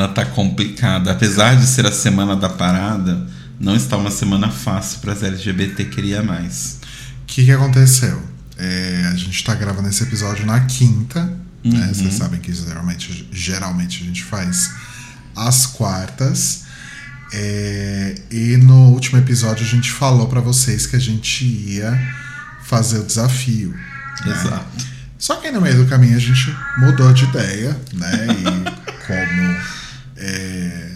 Semana tá complicada. Apesar de ser a semana da parada, não está uma semana fácil para as LGBT queria mais. O que, que aconteceu? É, a gente tá gravando esse episódio na quinta, Uhum. né? Vocês sabem que geralmente, geralmente a gente faz às quartas. É, e no último episódio a gente falou para vocês que a gente ia fazer o desafio. né? Exato. Só que aí no meio do caminho a gente mudou de ideia, né? E como é,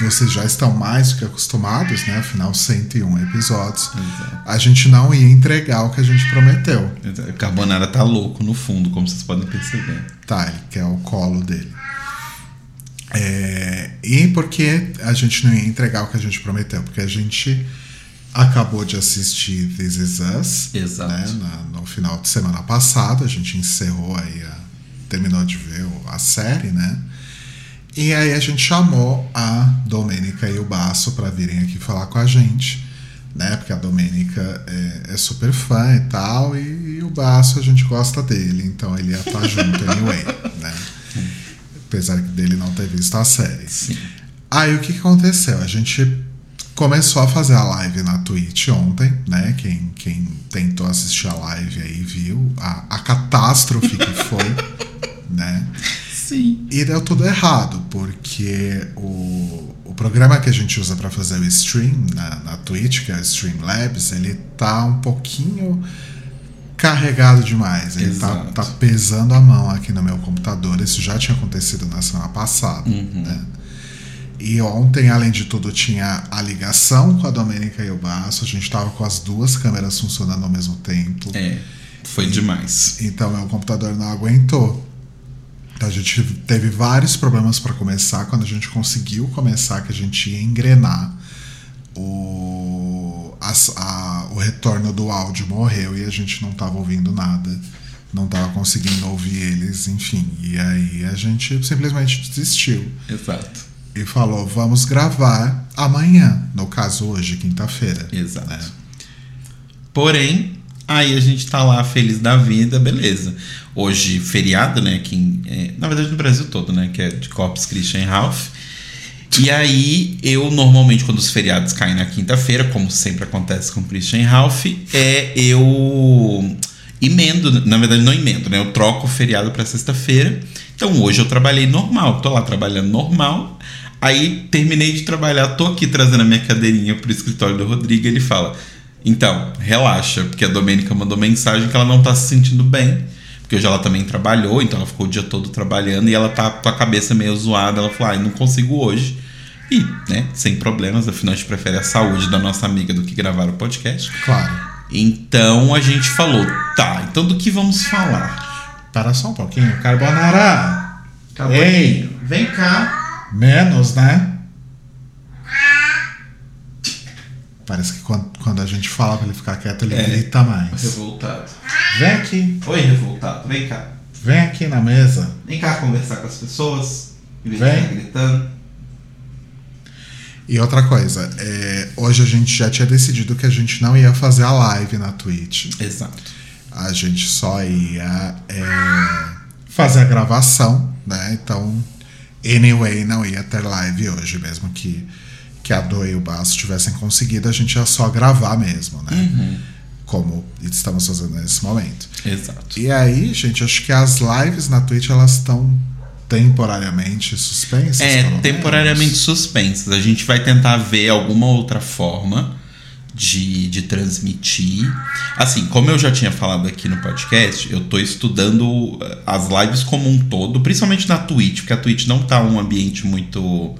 vocês já estão mais do que acostumados, né? Afinal, 101 episódios, Exato. a gente não ia entregar o que a gente prometeu. O Carbonara tá louco no fundo, como vocês podem perceber. Tá, ele quer o colo dele. É, e por que a gente não ia entregar o que a gente prometeu? Porque a gente acabou de assistir This Is Us. Exato. né, na- no final de semana passada. A gente encerrou aí, a- terminou de ver a série, né? E aí a gente chamou a Domênica e o Baço para virem aqui falar com a gente, né? Porque a Domênica é, é super fã e tal, e, e o Baço a gente gosta dele, então ele ia estar junto anyway, né? Apesar dele não ter visto a série. Sim. Aí o que, que aconteceu? A gente começou a fazer a live na Twitch ontem, né? Quem, quem tentou assistir a live aí viu a, a catástrofe que foi, né? Sim. E deu tudo errado, porque o, o programa que a gente usa para fazer o stream na, na Twitch, que é o Streamlabs, ele tá um pouquinho carregado demais. Ele tá, tá pesando a mão aqui no meu computador. Isso já tinha acontecido na semana passada, Uhum. né? E ontem, além de tudo, tinha a ligação com a Domênica e o Baço. A gente tava com as duas câmeras funcionando ao mesmo tempo. É. Foi demais. Então meu computador não aguentou. Então a gente teve vários problemas para começar. Quando a gente conseguiu começar, que a gente ia engrenar, o, as- a- o retorno do áudio morreu e a gente não estava ouvindo nada. Não estava conseguindo ouvir eles, enfim. E aí a gente simplesmente desistiu Exato. e falou: vamos gravar amanhã. No caso, hoje, quinta-feira. Exato. né? Porém, aí a gente tá lá feliz da vida, beleza. Hoje, feriado, né? Aqui em- é, na verdade, no Brasil todo, né? Que é de Corpus Christian Ralph. E aí, eu normalmente, quando os feriados caem na quinta-feira, como sempre acontece com Christian Ralph, é eu emendo, na verdade, não emendo, né? Eu troco o feriado pra sexta-feira. Então, hoje eu trabalhei normal, tô lá trabalhando normal. Aí, terminei de trabalhar, tô aqui trazendo a minha cadeirinha pro escritório do Rodrigo. Ele fala: Então, relaxa, porque a Domênica mandou mensagem que ela não tá se sentindo bem. Porque hoje ela também trabalhou, então ela ficou o dia todo trabalhando e ela tá com a cabeça meio zoada. Ela falou: Ah, não consigo hoje. E, né, sem problemas, afinal a gente prefere a saúde da nossa amiga do que gravar o podcast. Claro. Então a gente falou: Tá, então do que vamos falar? Para só um pouquinho. Carbonara. Ei, vem cá. menos, né? Parece que quando, quando a gente fala pra ele ficar quieto, ele É. grita mais. Revoltado. Vem aqui, Oi, revoltado, vem cá. vem aqui na mesa. Vem cá conversar com as pessoas. Vez Vem. ficar gritando. E outra coisa, é, hoje a gente já tinha decidido que a gente não ia fazer a live na Twitch. Exato. A gente só ia é, fazer a gravação, né? Então, anyway, não ia ter live hoje, mesmo que, que a Do e o Basso tivessem conseguido, a gente ia só gravar mesmo, né? Como estamos fazendo nesse momento. Exato. E aí, gente, acho que as lives na Twitch elas estão temporariamente suspensas. É, temporariamente menos. suspensas. A gente vai tentar ver alguma outra forma de, de transmitir. Assim, como eu já tinha falado aqui no podcast, eu tô estudando eh, as lives como um todo, principalmente na Twitch, porque a Twitch não tá um ambiente muito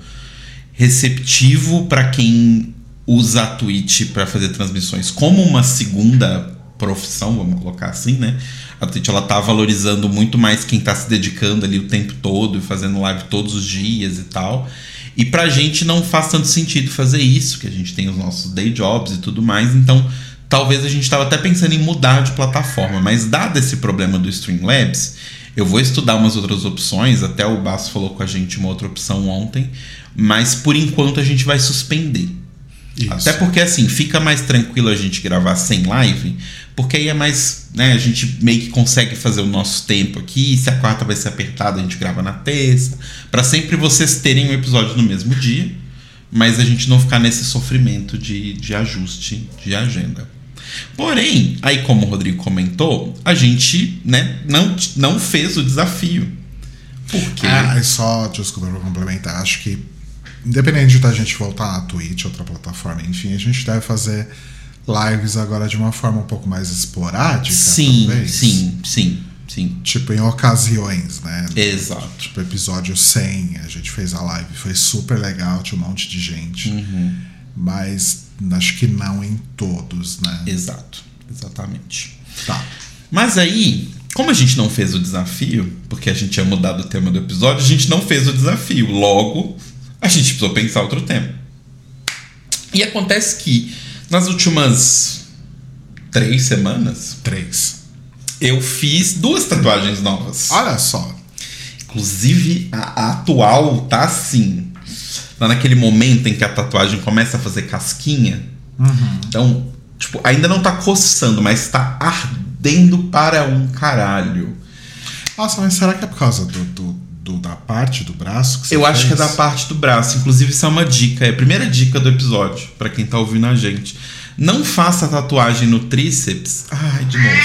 receptivo para quem usa a Twitch para fazer transmissões como uma segunda profissão, vamos colocar assim, né? A Twitch ela tá valorizando muito mais quem tá se dedicando ali o tempo todo e fazendo live todos os dias e tal. E pra gente não faz tanto sentido fazer isso, que a gente tem os nossos day jobs e tudo mais, então talvez a gente tava até pensando em mudar de plataforma, mas dado esse problema do Streamlabs, eu vou estudar umas outras opções, até o Basso falou com a gente uma outra opção ontem, mas por enquanto a gente vai suspender. Isso. Até porque assim, fica mais tranquilo a gente gravar sem live, porque aí é mais, né, a gente meio que consegue fazer o nosso tempo aqui, se a quarta vai ser apertada, a gente grava na terça, Pra sempre vocês terem um episódio no mesmo dia, mas a gente não ficar nesse sofrimento de, de ajuste de agenda. Porém, aí como o Rodrigo comentou, a gente, né, não, não fez o desafio. Por quê? Ah, só, desculpa pra complementar, acho que independente da gente voltar na Twitch, outra plataforma, enfim, a gente deve fazer lives agora de uma forma um pouco mais esporádica, sim, talvez. sim, sim, sim. Tipo, em ocasiões, né? Exato. Tipo, episódio 100, a gente fez a live, foi super legal, tinha um monte de gente. Uhum. Mas acho que não em todos, né? Exato, exatamente. Tá. Mas aí, como a gente não fez o desafio, porque a gente tinha mudado o tema do episódio, a gente não fez o desafio. Logo, a gente precisou pensar outro tema. E acontece que nas últimas três semanas Três. eu fiz duas tatuagens novas. Olha só. Inclusive, a, a atual tá assim. Tá naquele momento em que a tatuagem começa a fazer casquinha. Então, tipo, ainda não tá coçando, mas tá ardendo para um caralho. Nossa, mas será que é por causa do, do- do- da parte do braço que você Eu acho que é fez? da parte do braço. Inclusive, isso é uma dica. É a primeira dica do episódio, pra quem tá ouvindo a gente. Não faça tatuagem no tríceps. Ai, de novo.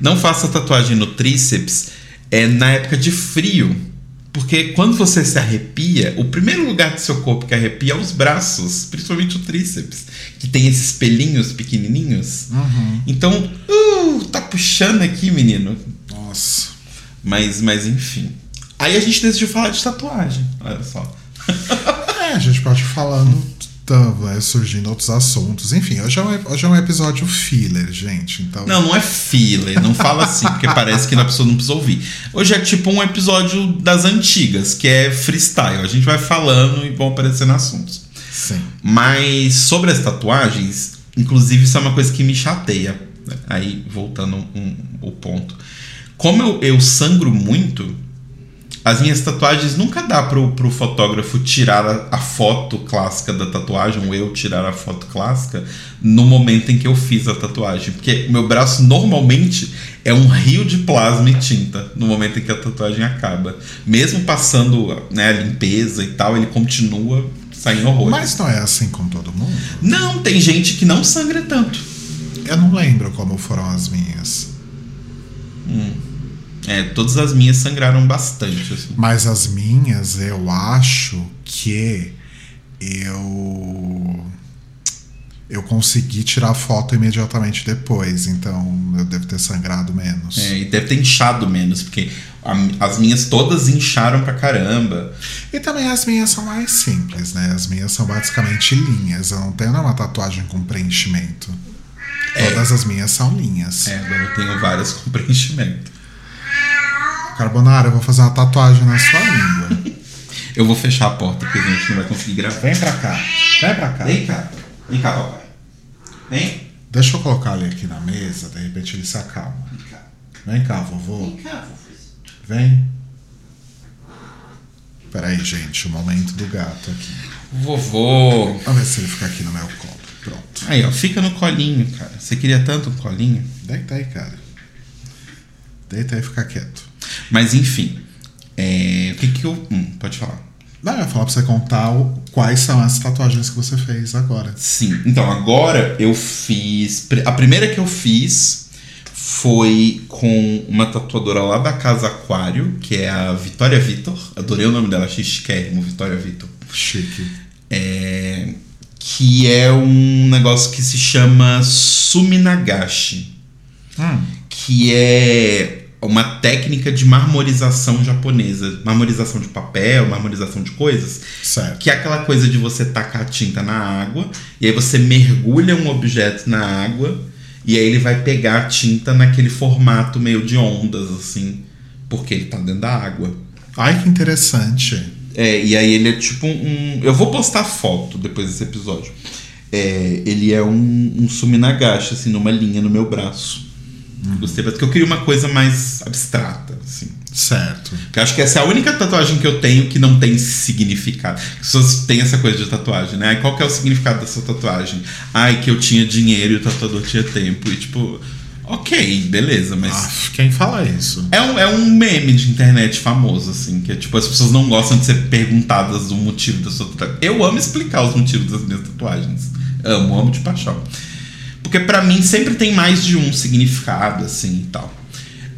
Não faça tatuagem no tríceps é na época de frio. Porque quando você se arrepia, o primeiro lugar do seu corpo que arrepia é os braços, principalmente o tríceps, que tem esses pelinhos pequenininhos. Uhum. Então, uh, tá puxando aqui, menino. Nossa. Mas, mas enfim. Aí a gente decidiu falar de tatuagem. Olha só. É, a gente pode ir falando, tá, vai surgindo outros assuntos. Enfim, hoje é, um, hoje é um episódio filler, gente. Então, Não, não é filler, não fala assim, porque parece que a pessoa não precisa ouvir. Hoje é tipo um episódio das antigas, que é freestyle. A gente vai falando e vão aparecendo assuntos. sim. Mas sobre as tatuagens, inclusive isso é uma coisa que me chateia. Aí, voltando um, o ponto. Como eu, eu sangro muito, as minhas tatuagens nunca dá pro, pro fotógrafo tirar a, a foto clássica da tatuagem, ou eu tirar a foto clássica, no momento em que eu fiz a tatuagem. Porque meu braço normalmente é um rio de plasma e tinta no momento em que a tatuagem acaba. Mesmo passando né, a limpeza e tal, ele continua saindo horrores. Mas não é assim com todo mundo? Não, tem gente que não sangra tanto. Eu não lembro como foram as minhas. É, todas as minhas sangraram bastante, assim. Mas as minhas, eu acho que eu. Eu consegui tirar foto imediatamente depois, então eu devo ter sangrado menos. É, e deve ter inchado menos, porque a- as minhas todas incharam pra caramba. E também as minhas são mais simples, né? As minhas são basicamente linhas. Eu não tenho nenhuma tatuagem com preenchimento. É. Todas as minhas são linhas. É, agora eu tenho várias com preenchimento. Carbonara, eu vou fazer uma tatuagem na sua língua. Eu vou fechar a porta, porque a gente não vai conseguir gravar. Vem pra cá. Vem pra cá. Vem cá. Vem cá, papai. Vem. Deixa eu colocar ele aqui na mesa, de repente ele se acalma. Vem cá. Vem cá, vovô. Vem cá, vovô. Vem. Peraí, gente, o momento do gato aqui. Vovô. Vamos ver se ele fica aqui no meu colo. Pronto. Aí, ó, fica no colinho, cara. Você queria tanto um colinho? Deita aí, cara. Deita aí e fica quieto. Mas enfim. É, o que que eu. Hum, pode falar. Não, eu ia falar pra você contar o- quais são as tatuagens que você fez agora. Sim. Então, agora eu fiz. A primeira que eu fiz foi com uma tatuadora lá da Casa Aquário, que é a Vitória Vitor. Adorei o nome dela, achei chiquérrimo, Vitória Vitor. Chique. É, que é um negócio que se chama Suminagashi, Hum. que é uma técnica de marmorização japonesa. Marmorização de papel, marmorização de coisas. Certo. Que é aquela coisa de você tacar a tinta na água, e aí você mergulha um objeto na água, e aí ele vai pegar a tinta naquele formato meio de ondas, assim, porque ele tá dentro da água. Ai, que interessante. É, e aí ele é tipo um. Eu vou postar foto depois desse episódio. É, ele é um, um suminagashi, assim, numa linha no meu braço. Gostei, porque eu queria uma coisa mais abstrata, assim. Certo. Porque eu acho que essa é a única tatuagem que eu tenho que não tem significado. As pessoas têm essa coisa de tatuagem, né? Ai, Qual que é o significado dessa tatuagem? Ai, que eu tinha dinheiro e o tatuador tinha tempo. E tipo, ok, beleza, mas. Ah, quem fala isso? É um, é um meme de internet famoso, assim, que é tipo, as pessoas não gostam de ser perguntadas do motivo da sua tatuagem. Eu amo explicar os motivos das minhas tatuagens. Amo, amo de paixão. Porque pra mim sempre tem mais de um significado, assim e tal.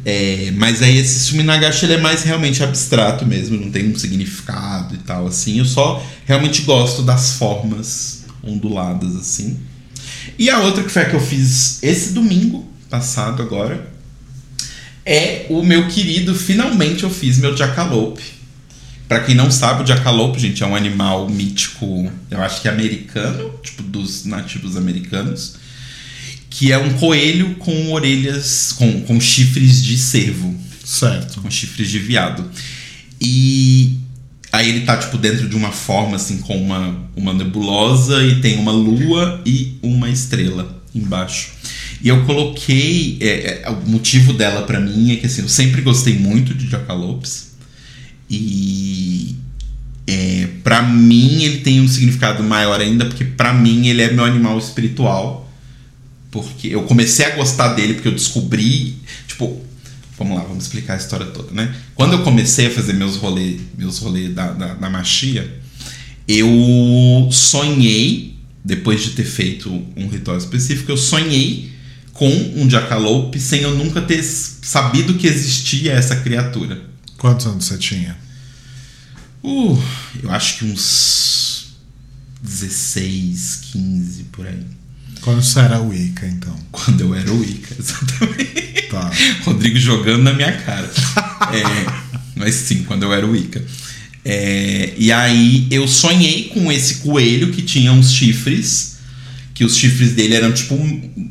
É, mas aí esse Suminagashi ele é mais realmente abstrato mesmo, não tem um significado e tal, assim. Eu só realmente gosto das formas onduladas, assim. E a outra que foi a que eu fiz esse domingo passado agora é o meu querido, finalmente eu fiz meu jackalope. Pra quem não sabe, o jackalope, gente, é um animal mítico, eu acho que americano, tipo dos nativos americanos, que é um coelho com orelhas, com, com chifres de cervo, Certo. com chifres de viado. E aí ele tá, tipo, dentro de uma forma, assim, com uma, uma nebulosa e tem uma lua e uma estrela embaixo. E eu coloquei. é, é, o motivo dela pra mim é que, assim, eu sempre gostei muito de jacalopes. E. É, para mim ele tem um significado maior ainda, porque pra mim ele é meu animal espiritual. Porque eu comecei a gostar dele porque eu descobri. Tipo, vamos lá, vamos explicar a história toda, né? Quando eu comecei a fazer meus rolês meus rolê da, da, da machia, eu sonhei, depois de ter feito um ritual específico, eu sonhei com um jackalope sem eu nunca ter sabido que existia essa criatura. Quantos anos você tinha? Uh, eu acho que uns 16, 15 por aí. Quando você era Wicca, então. Quando eu era o Ica, exatamente. Tá. Rodrigo jogando na minha cara. É, mas sim, quando eu era o Ica. É, e aí eu sonhei com esse coelho que tinha uns chifres, que os chifres dele eram tipo.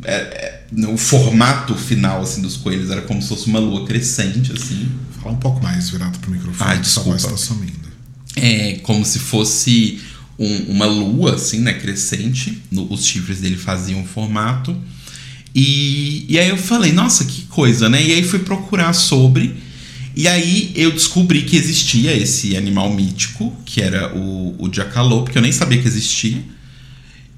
é, é, no formato final assim, dos coelhos era como se fosse uma lua crescente, assim. Fala um pouco mais virado pro microfone, Ai, que sua voz desculpa. tá sumindo. É como se fosse um- uma lua, assim, né, crescente. No- os chifres dele faziam um formato. E, e aí eu falei, nossa, que coisa, né? E aí fui procurar sobre. E aí eu descobri que existia esse animal mítico, que era o, o jacalope, que eu nem sabia que existia.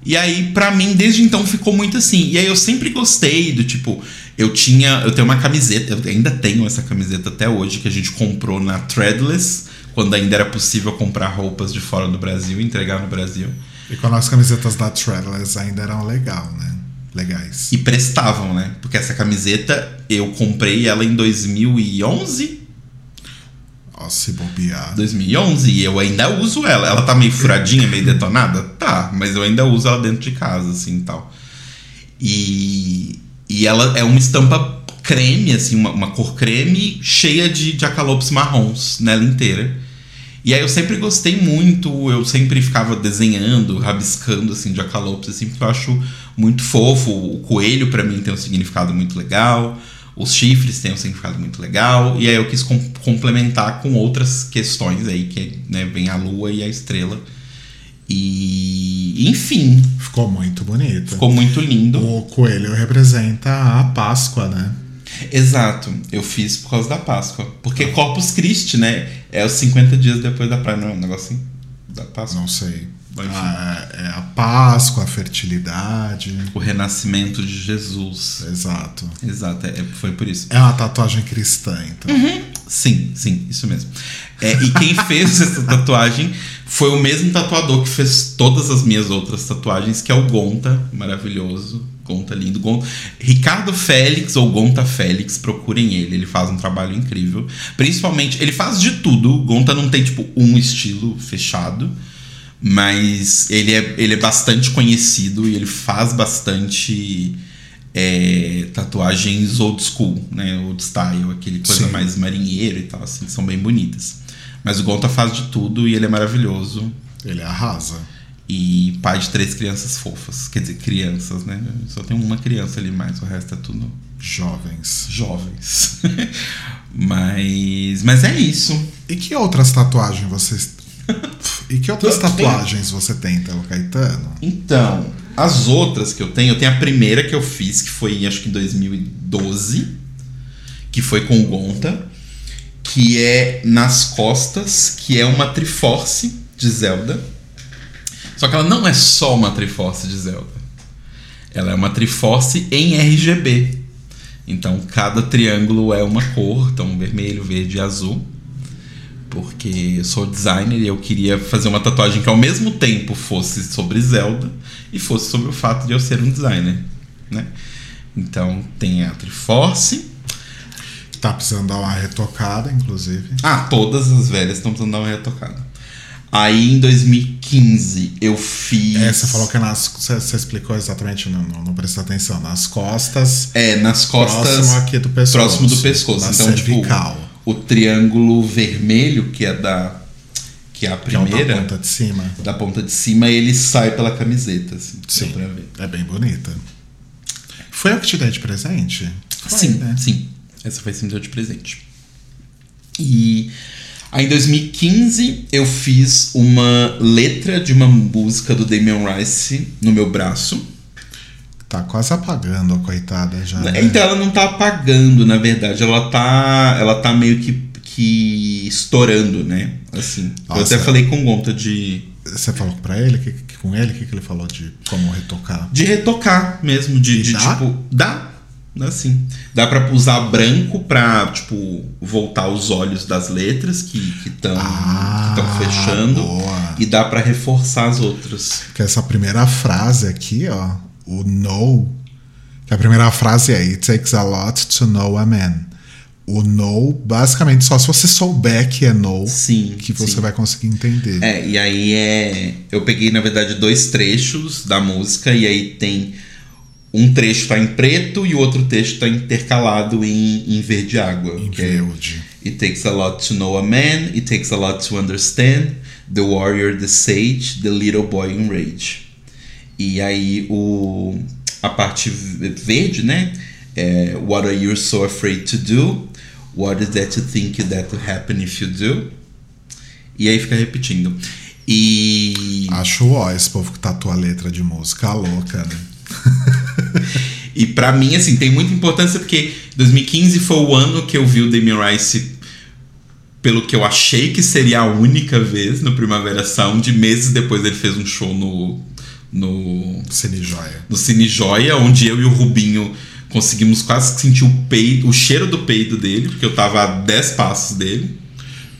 E aí, pra mim, desde então ficou muito assim. E aí eu sempre gostei do tipo, eu tinha, eu tenho uma camiseta, eu ainda tenho essa camiseta até hoje que a gente comprou na Threadless, quando ainda era possível comprar roupas de fora do Brasil e entregar no Brasil. E quando as camisetas da Travelers ainda eram legal, né? Legais. E prestavam, né? Porque essa camiseta eu comprei ela em 2011, Ó, se bobear. 2011 e eu ainda uso ela. Ela tá meio furadinha, meio detonada? Tá, mas eu ainda uso ela dentro de casa, assim e tal. E, e ela é uma estampa creme, assim, uma, uma cor creme cheia de jacalopes marrons nela inteira. E aí eu sempre gostei muito, eu sempre ficava desenhando, rabiscando, assim, jacalopes, assim, porque eu acho muito fofo. O coelho, pra mim, tem um significado muito legal. Os chifres têm um significado muito legal. E aí eu quis com- complementar com outras questões aí, que né, vem a lua e a estrela. E, enfim, Ficou muito bonito. ficou muito lindo. O coelho representa a Páscoa, né? Exato, eu fiz por causa da Páscoa. Porque Corpus Christi, né? É os 50 dias depois da praia, não é um negocinho da Páscoa? Não sei. Enfim. Ah, é a Páscoa, a fertilidade. O renascimento de Jesus. Exato. Exato, é, foi por isso. É uma tatuagem cristã, então. Sim, sim, isso mesmo. É, e quem fez essa tatuagem foi o mesmo tatuador que fez todas as minhas outras tatuagens, que é o Gonta, maravilhoso. Gonta lindo. Gonta, Ricardo Félix ou Gonta Félix, procurem ele, ele faz um trabalho incrível. Principalmente, ele faz de tudo. Gonta não tem, tipo, um estilo fechado. Mas ele é, ele é bastante conhecido e ele faz bastante é, tatuagens old school, né? Old style, aquele coisa Sim. mais marinheiro e tal, assim, que são bem bonitas. Mas o Gonta faz de tudo e ele é maravilhoso. Ele arrasa. E pai de três crianças fofas. Quer dizer, crianças, né? Só tem uma criança ali mais, o resto é tudo Jovens. jovens. mas, mas é isso. E que outras tatuagens vocês. E que outras tenho- tatuagens você tem, então, Caetano? Então, as outras que eu tenho, eu tenho a primeira que eu fiz, que foi acho que em 2012, que foi com o Gonta, que é Nas Costas, que é uma Triforce de Zelda. Só que ela não é só uma Triforce de Zelda. Ela é uma Triforce em RGB. Então cada triângulo é uma cor, então vermelho, verde e azul. Porque eu sou designer e eu queria fazer uma tatuagem que ao mesmo tempo fosse sobre Zelda e fosse sobre o fato de eu ser um designer, né? Então tem a Triforce. Tá precisando dar uma retocada, inclusive. Ah, todas as velhas estão precisando dar uma retocada. Aí em 2015 eu fiz. É, você falou que nas. Você, você explicou exatamente, não, não, não prestou atenção. Nas costas. É, nas costas. Próximo aqui do pescoço. Próximo do pescoço. Na então, cervical. tipo, o triângulo vermelho, que é da. Que é a que é o primeira. da ponta de cima. da ponta de cima, ele sai pela camiseta, assim. Sim. Dá pra ver. É bem bonita. Foi eu que te dei de presente? Foi, sim, né? sim. Essa foi sim deu de presente. E aí em 2015 eu fiz uma letra de uma música do Damian Rice no meu braço. Tá quase apagando a coitada já. né? Então ela não tá apagando, na verdade. Ela tá, ela tá meio que, que estourando, né? Assim. Eu Nossa. até falei com conta de, Você falou pra ele, que, que- com ele, o que, que ele falou de como retocar? de retocar mesmo, de, de dá? tipo. Dá. Dá sim. Dá pra usar branco pra, tipo, voltar os olhos das letras que estão Ah, fechando. boa. E dá pra reforçar as outras. Que essa primeira frase aqui, ó, o know, que a primeira frase é It takes a lot to know a man. O know, basicamente, só se você souber que é know, Sim. que você sim. vai conseguir entender. É, e aí é. Eu peguei, na verdade, dois trechos da música, e aí tem. Um trecho tá em preto e o outro trecho tá intercalado em, em verde água. Em é. It takes a lot to know a man, it takes a lot to understand, the warrior, the sage, the little boy in rage. E aí o, a parte verde, né? É, What are you so afraid to do? What is that you think that will happen if you do? E aí fica repetindo. E, Acho ó, esse povo que tatua a letra de música louca, né? e para mim, assim, tem muita importância porque 2015 foi o ano que eu vi o Damien Rice pelo que eu achei que seria a única vez no Primavera Sound. Meses depois ele fez um show no, no, Cine Joia. no Cine Joia, onde eu e o Rubinho conseguimos quase sentir o peido, o cheiro do peido dele, porque eu tava a 10 passos dele.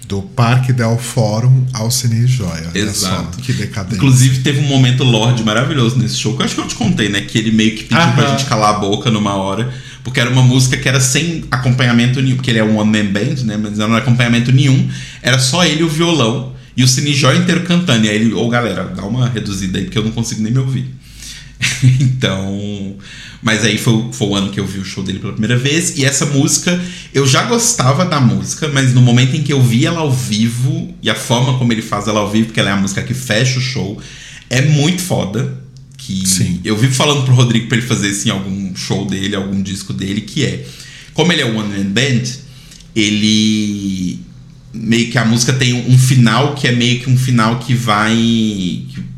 Do Parque Del Fórum ao Cine Joia. Exato. só, que decadente. Inclusive teve um momento Lorde maravilhoso nesse show, que eu acho que eu te contei, né? Que ele meio que pediu pra Aham. gente calar a boca numa hora, porque era uma música que era sem acompanhamento nenhum, porque ele é um one-man band, né? Mas não era acompanhamento nenhum, era só ele e o violão, e o Cine Joia inteiro cantando. E aí ele, ô galera, dá uma reduzida aí, porque eu não consigo nem me ouvir. então. Mas aí foi, o- foi o ano que eu vi o show dele pela primeira vez. E essa música, eu já gostava da música, mas no momento em que eu vi ela ao vivo, e a forma como ele faz ela ao vivo, porque ela é a música que fecha o show, é muito foda. Que Sim. eu vivo falando pro Rodrigo pra ele fazer isso em algum show dele, algum disco dele, que é. Como ele é one man band, ele. Meio que a música tem um final que é meio que um final que vai. que-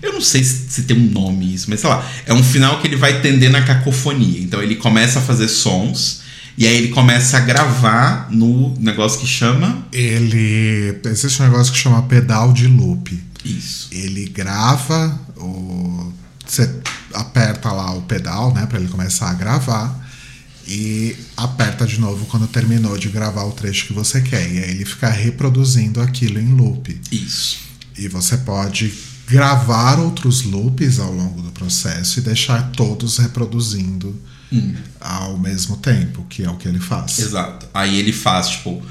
eu não sei se, se tem um nome isso, mas sei lá. É um final que ele vai tender na cacofonia. Então ele começa a fazer sons. E aí ele começa a gravar no negócio que chama. Ele. Existe um negócio que chama pedal de loop. Isso. Ele grava o. Você aperta lá o pedal, né? Pra ele começar a gravar. E aperta de novo quando terminou de gravar o trecho que você quer. E aí ele fica reproduzindo aquilo em loop. Isso. E você pode gravar outros loops ao longo do processo e deixar todos reproduzindo ao mesmo tempo, que é o que ele faz. Exato. Aí ele faz, tipo,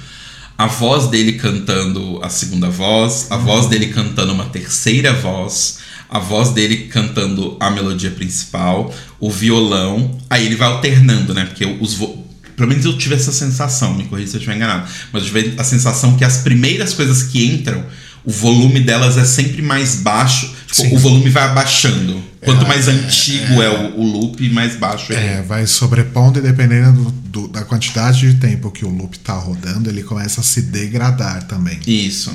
a voz dele cantando a segunda voz, a voz dele cantando uma terceira voz, a voz dele cantando a melodia principal, o violão. Aí ele vai alternando, né? Porque os. vo- Pelo menos eu tive essa sensação, me corrija se eu estiver enganado. Mas eu tive a sensação que as primeiras coisas que entram, o volume delas é sempre mais baixo. Tipo, o volume vai abaixando. Quanto É, mais é, antigo é, o, o loop, mais baixo ele É, vai sobrepondo e dependendo do- do- da quantidade de tempo que o loop tá rodando, ele começa a se degradar também. Isso.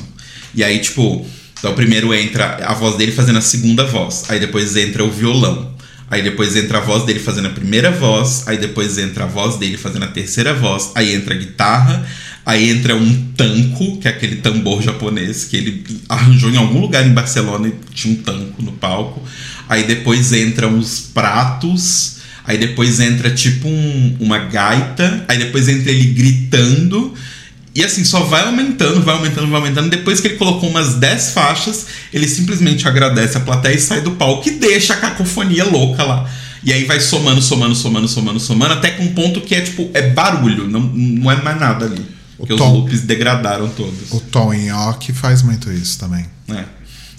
E aí, tipo, então primeiro entra a voz dele fazendo a segunda voz. Aí depois entra o violão. Aí depois entra a voz dele fazendo a primeira voz. Aí depois entra a voz dele fazendo a terceira voz. Aí entra a guitarra. Aí entra um tanco, que é aquele tambor japonês que ele arranjou em algum lugar em Barcelona e tinha um tanco no palco. Aí depois entram os pratos. Aí depois entra tipo um, uma gaita. Aí depois entra ele gritando. E assim, só vai aumentando, vai aumentando, vai aumentando. Depois que ele colocou umas 10 faixas, ele simplesmente agradece a plateia e sai do palco e deixa a cacofonia louca lá. E aí vai somando, somando, somando, somando, somando, até com um ponto que é tipo, é barulho, não, não é mais nada ali. Porque Tom- os loops degradaram todos. O Tom York faz muito isso também. É.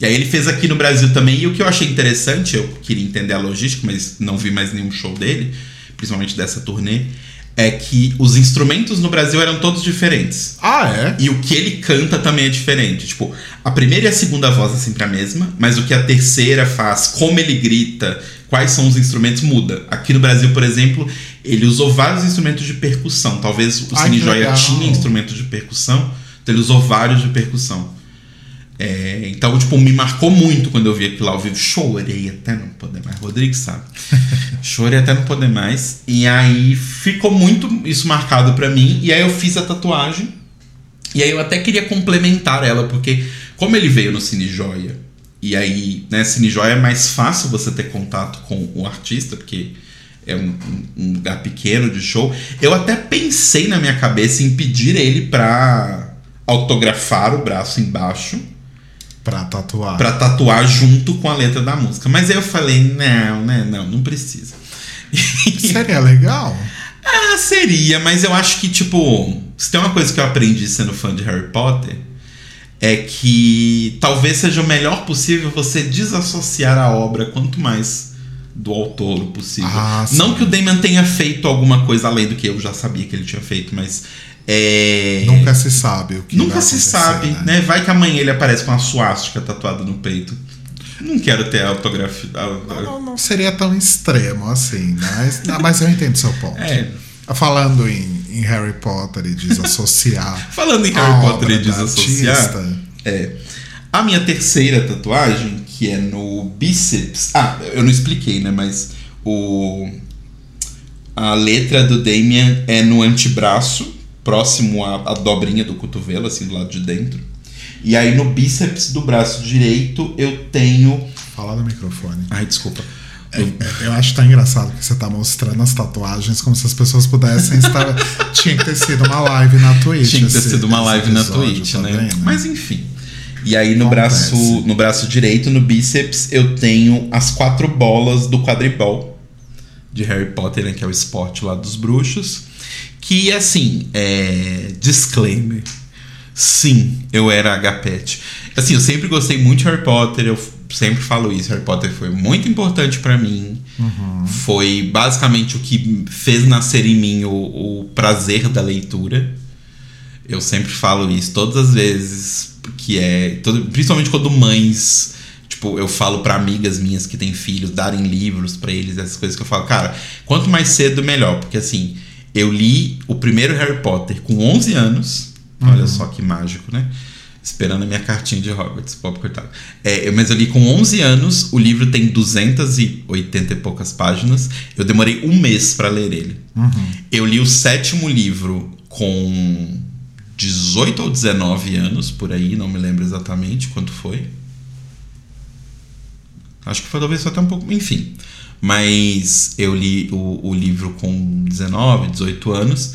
E aí ele fez aqui no Brasil também, e o que eu achei interessante, eu queria entender a logística, mas não vi mais nenhum show dele, principalmente dessa turnê, é que os instrumentos no Brasil eram todos diferentes. Ah, é? E o que ele canta também é diferente. Tipo, a primeira e a segunda voz é sempre a mesma, mas o que a terceira faz, como ele grita, quais são os instrumentos, muda. Aqui no Brasil, por exemplo, ele usou vários instrumentos de percussão. Talvez o Ai, Cine Joia tinha instrumentos de percussão, então ele usou vários de percussão. É, então, tipo, me marcou muito quando eu vi aquilo lá ao vivo. Chorei até não poder mais. Rodrigo sabe. Chorei até não poder mais. E aí ficou muito isso marcado pra mim. E aí eu fiz a tatuagem. E aí eu até queria complementar ela, porque como ele veio no Cine Joia, e aí, né, Cine Joia é mais fácil você ter contato com o artista, porque é um, um- lugar pequeno de show. Eu até pensei na minha cabeça em pedir ele pra autografar o braço embaixo Pra tatuar. Pra tatuar junto com a letra da música. Mas aí eu falei, não, né, não, não precisa. Seria legal. ah, seria, mas eu acho que, tipo, se tem uma coisa que eu aprendi sendo fã de Harry Potter, é que talvez seja o melhor possível você desassociar a obra quanto mais do autor possível. Ah. Não que o Damon tenha feito alguma coisa além do que eu já sabia que ele tinha feito, mas. É... Nunca se sabe o que Nunca se sabe, né? Vai que amanhã ele aparece com uma suástica tatuada no peito. Não quero ter a autografia. a- Não, não seria tão extremo assim, mas, não, mas eu entendo seu ponto. É. Falando em, em Harry Potter e desassociar. Falando em Harry Potter e desassociar, artista, é. A minha terceira tatuagem, que é no bíceps. Ah, eu não expliquei, né? Mas o. A letra do Damien é no antebraço, próximo à, à dobrinha do cotovelo, assim, do lado de dentro. E aí no bíceps do braço direito eu tenho. Fala no microfone. Ai, desculpa. Eu, eu acho que tá engraçado que você tá mostrando as tatuagens como se as pessoas pudessem estar. Tinha que ter sido uma live na Twitch. Tinha que ter sido uma live na Twitch, tá né? vendo? Mas enfim. E aí no braço, no braço direito, no bíceps, eu tenho as quatro bolas do quadribol de Harry Potter, né, que é o esporte lá dos bruxos. Que assim, é. Disclaimer. Sim, eu era agapete. Assim, eu sempre gostei muito de Harry Potter, eu sempre falo isso. Harry Potter foi muito importante pra mim. Foi basicamente o que fez nascer em mim o, o prazer da leitura. Eu sempre falo isso todas as vezes, que é. todo- principalmente quando mães. Tipo, eu falo pra amigas minhas que têm filhos darem livros pra eles, essas coisas que eu falo, cara, quanto mais cedo, melhor. Porque assim, eu li o primeiro Harry Potter com 11 anos. Olha só que mágico, né? Esperando a minha cartinha de Hogwarts, pobre coitado. É, mas eu li com 11 anos, o livro tem 280 e poucas páginas. Eu demorei um mês pra ler ele. Eu li o sétimo livro com 18 ou 19 anos, por aí, não me lembro exatamente quanto foi. Acho que foi talvez até um pouco. Enfim. Mas eu li o, o livro com 19, 18 anos.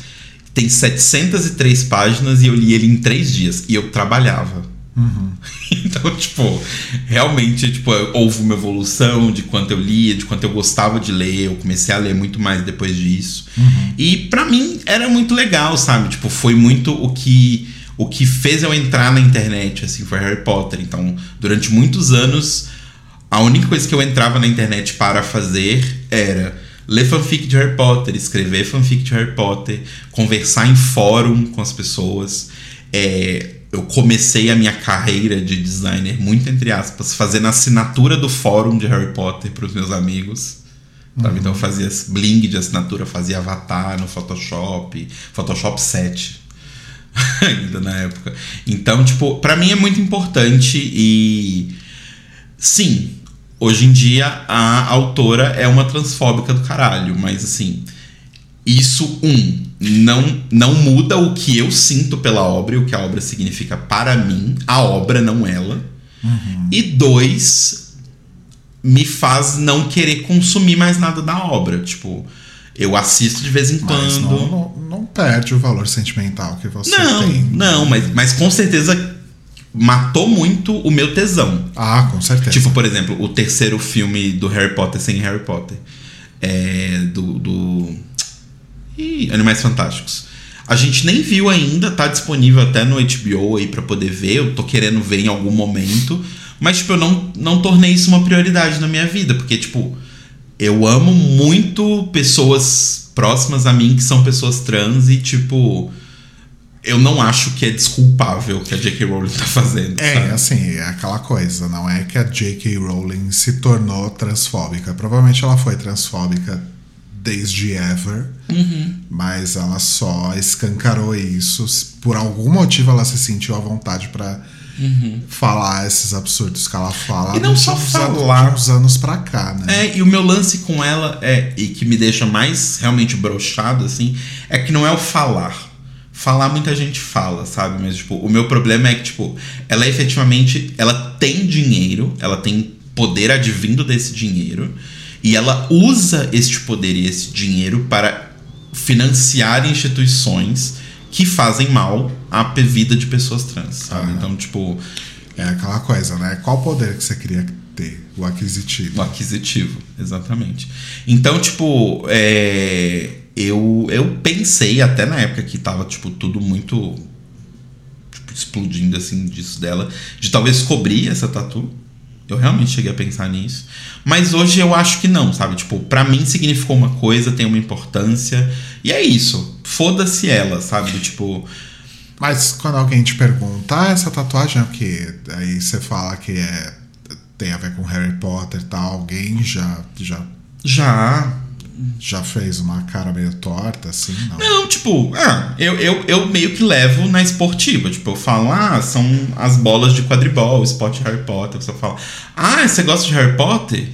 Tem 703 páginas e eu li ele em 3 dias. E eu trabalhava. Então, tipo, realmente, tipo, houve uma evolução de quanto eu lia, de quanto eu gostava de ler. Eu comecei a ler muito mais depois disso. E pra mim era muito legal, sabe? Tipo, foi muito o que o que fez eu entrar na internet, assim, foi Harry Potter. Então, durante muitos anos, a única coisa que eu entrava na internet para fazer era ler fanfic de Harry Potter, escrever fanfic de Harry Potter, conversar em fórum com as pessoas. É, eu comecei a minha carreira de designer, muito entre aspas, fazendo assinatura do fórum de Harry Potter para os meus amigos. sabe? Então eu fazia bling de assinatura, fazia avatar no Photoshop, Photoshop 7 ainda na época. Então, tipo, pra mim é muito importante e sim, hoje em dia a autora é uma transfóbica do caralho, mas assim, isso, um, não, não muda o que eu sinto pela obra e o que a obra significa para mim, a obra, não ela. Uhum. E dois, me faz não querer consumir mais nada da obra. Tipo, eu assisto de vez em Mas quando. não, não, não perde o valor sentimental que você Não, tem. não, mas, mas com certeza matou muito o meu tesão. Ah, com certeza. Tipo, por exemplo, o terceiro filme do Harry Potter sem Harry Potter. É, do. do... Ih, Animais Fantásticos. A gente nem viu ainda, tá disponível até no HBO aí pra poder ver. Eu tô querendo ver em algum momento. Mas, tipo, eu não, não tornei isso uma prioridade na minha vida. Porque, tipo, eu amo muito pessoas próximas a mim que são pessoas trans e, tipo. Eu não acho que é desculpável o que a J.K. Rowling tá fazendo. É, sabe? assim, é aquela coisa, não é que a J.K. Rowling se tornou transfóbica. Provavelmente ela foi transfóbica desde ever, Uhum. mas ela só escancarou isso. Por algum motivo ela se sentiu à vontade pra falar esses absurdos que ela fala. Uhum. E não só falar. Uns anos pra cá, né? É, e o meu lance com ela é, e que me deixa mais realmente brochado, assim, é que não é o falar. Falar muita gente fala, sabe? Mas, tipo, o meu problema é que, tipo, ela efetivamente, ela tem dinheiro, ela tem poder advindo desse dinheiro, e ela usa este poder e esse dinheiro para financiar instituições que fazem mal à vida de pessoas trans, sabe? Ah. Então, tipo, É aquela coisa, né? Qual poder que você queria ter? O aquisitivo. O aquisitivo, exatamente. Então, tipo, é, eu, eu pensei até na época que tava, tipo, tudo muito tipo, explodindo, assim, disso dela, de talvez cobrir essa tatu. Eu realmente cheguei a pensar nisso. Mas hoje eu acho que não, sabe? Tipo, pra mim significou uma coisa, tem uma importância. E é isso. Foda-se ela, sabe? Do tipo. Mas quando alguém te pergunta, ah, essa tatuagem é o quê? Aí você fala que é, tem a ver com Harry Potter e tal. Alguém já, já, Já, já fez uma cara meio torta, assim? Não. Não, tipo, ah, eu, eu, eu meio que levo na esportiva. Tipo, eu falo, ah, são as bolas de quadribol, esporte Harry Potter. Você fala, ah, você gosta de Harry Potter?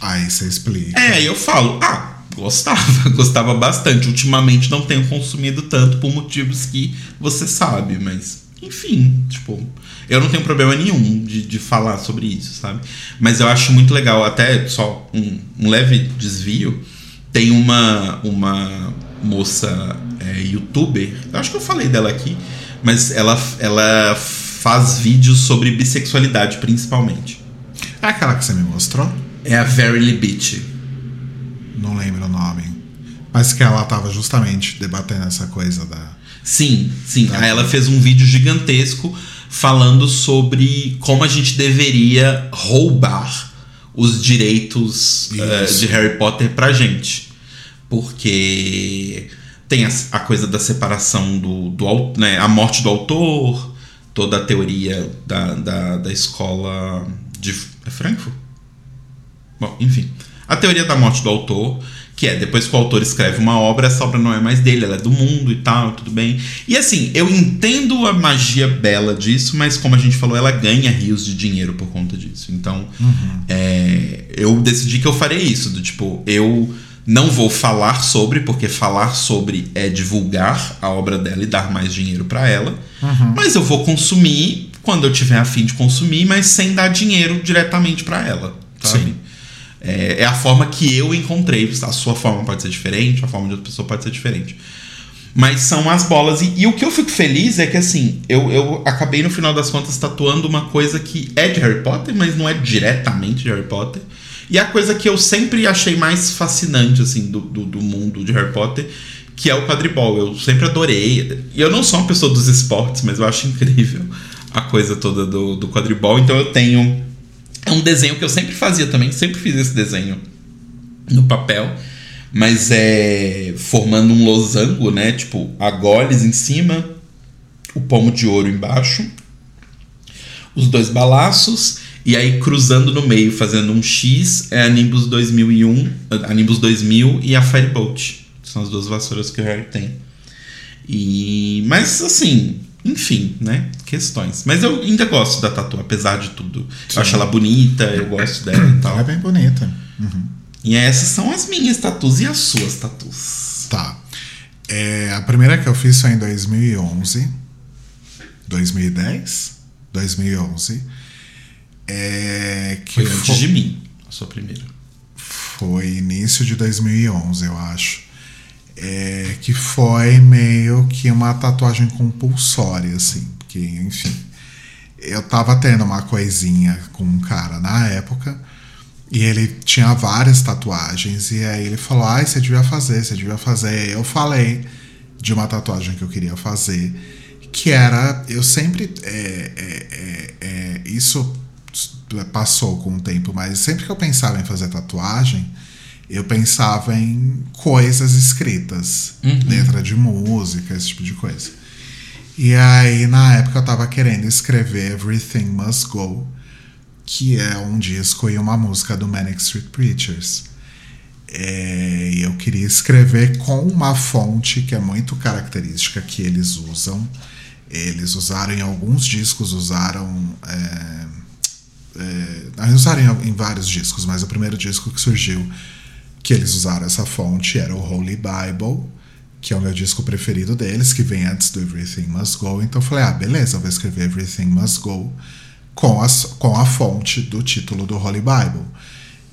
Aí você explica. É, aí eu falo, ah, gostava, gostava bastante. Ultimamente não tenho consumido tanto por motivos que você sabe, mas enfim, tipo, eu não tenho problema nenhum de, de falar sobre isso, sabe? Mas eu acho muito legal, até só um, um leve desvio. Tem uma, uma moça é, youtuber, eu acho que eu falei dela aqui, mas ela, ela faz vídeos sobre bissexualidade principalmente. É aquela que você me mostrou? É a Verily Beach. Não lembro o nome. Mas que ela tava justamente debatendo essa coisa da. Sim, sim. Tá. Aí ela fez um vídeo gigantesco falando sobre como a gente deveria roubar os direitos eh, de Harry Potter pra gente. Porque tem a, a coisa da separação do, do né, a morte do autor, toda a teoria da, da, da escola de é Frankfurt? Bom, enfim. A teoria da morte do autor, que é depois que o autor escreve uma obra, essa obra não é mais dele, ela é do mundo e tal, tudo bem. E assim, eu entendo a magia bela disso, mas como a gente falou, ela ganha rios de dinheiro por conta disso. Então, é, eu decidi que eu farei isso, do tipo, eu não vou falar sobre, porque falar sobre é divulgar a obra dela e dar mais dinheiro pra ela, mas eu vou consumir quando eu tiver afim de consumir, mas sem dar dinheiro diretamente pra ela, sabe? Sim. É, é a forma que eu encontrei. A sua forma pode ser diferente, a forma de outra pessoa pode ser diferente. Mas são as bolas. E, e o que eu fico feliz é que, assim, eu, eu acabei no final das contas tatuando uma coisa que é de Harry Potter, mas não é diretamente de Harry Potter. E a coisa que eu sempre achei mais fascinante, assim, do, do, do mundo de Harry Potter, que é o quadribol. Eu sempre adorei. E eu não sou uma pessoa dos esportes, mas eu acho incrível a coisa toda do, do quadribol. Então eu tenho. É um desenho que eu sempre fazia também, sempre fiz esse desenho no papel, mas é formando um losango, né? Tipo, a goles em cima, o pomo de ouro embaixo, os dois balaços, e aí cruzando no meio, fazendo um X, é a Nimbus 2001, a Nimbus 2000 e a Firebolt. São as duas vassouras que o Harry tem. E, mas assim, enfim, né? Questões. Mas eu ainda gosto da Tatu, apesar de tudo. Eu acho ela bonita, eu gosto dela e Ela tal. é bem bonita. Uhum. E essas são as minhas tatus e as suas tatus. Tá. É, a primeira que eu fiz foi em 2011. 2010? 2011. É, que Foi antes de mim, a sua primeira. Foi início de 2011, eu acho. É, que foi meio que uma tatuagem compulsória, assim. Porque, enfim. Eu tava tendo uma coisinha com um cara na época. E ele tinha várias tatuagens. E aí ele falou: Ai, você devia fazer, você devia fazer. Eu falei de uma tatuagem que eu queria fazer. Que era. Eu sempre. É, é, é, é isso passou com o tempo, mas sempre que eu pensava em fazer tatuagem, eu pensava em coisas escritas, Uhum. letra de música, esse tipo de coisa. E aí, na época, eu tava querendo escrever Everything Must Go, que é um disco e uma música do Manic Street Preachers. É, e eu queria escrever com uma fonte que é muito característica que eles usam. Eles usaram em alguns discos, usaram. É, é, usaram em, em vários discos, mas o primeiro disco que surgiu que eles usaram essa fonte era o Holy Bible, que é o meu disco preferido deles, que vem antes do Everything Must Go. Então eu falei, ah, beleza, eu vou escrever Everything Must Go com, as, com a fonte do título do Holy Bible.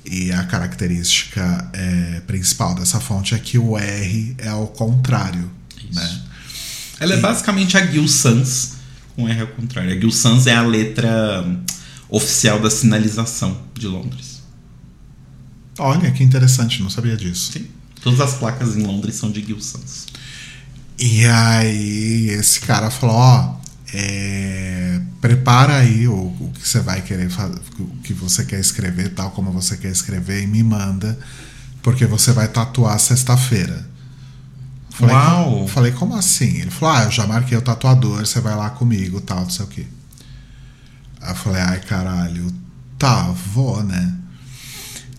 E a característica é, principal dessa fonte é que o R é ao contrário. Isso. Né? Ela é basicamente a Gil Sans com R ao contrário. A Gil Sans é a letra oficial da sinalização de Londres. Olha que interessante, não sabia disso. Sim. Todas as placas em Londres são de Gil Sans. E aí esse cara falou, ó, é, prepara aí o, o que você vai querer fazer, o que você quer escrever, tal como você quer escrever, e me manda, porque você vai tatuar sexta-feira. Falei, Uau! "Como-" Falei, como assim? Ele falou, ah, eu já marquei o tatuador, você vai lá comigo, tal, não sei o quê. Aí eu falei, ai caralho, tá, vou, né?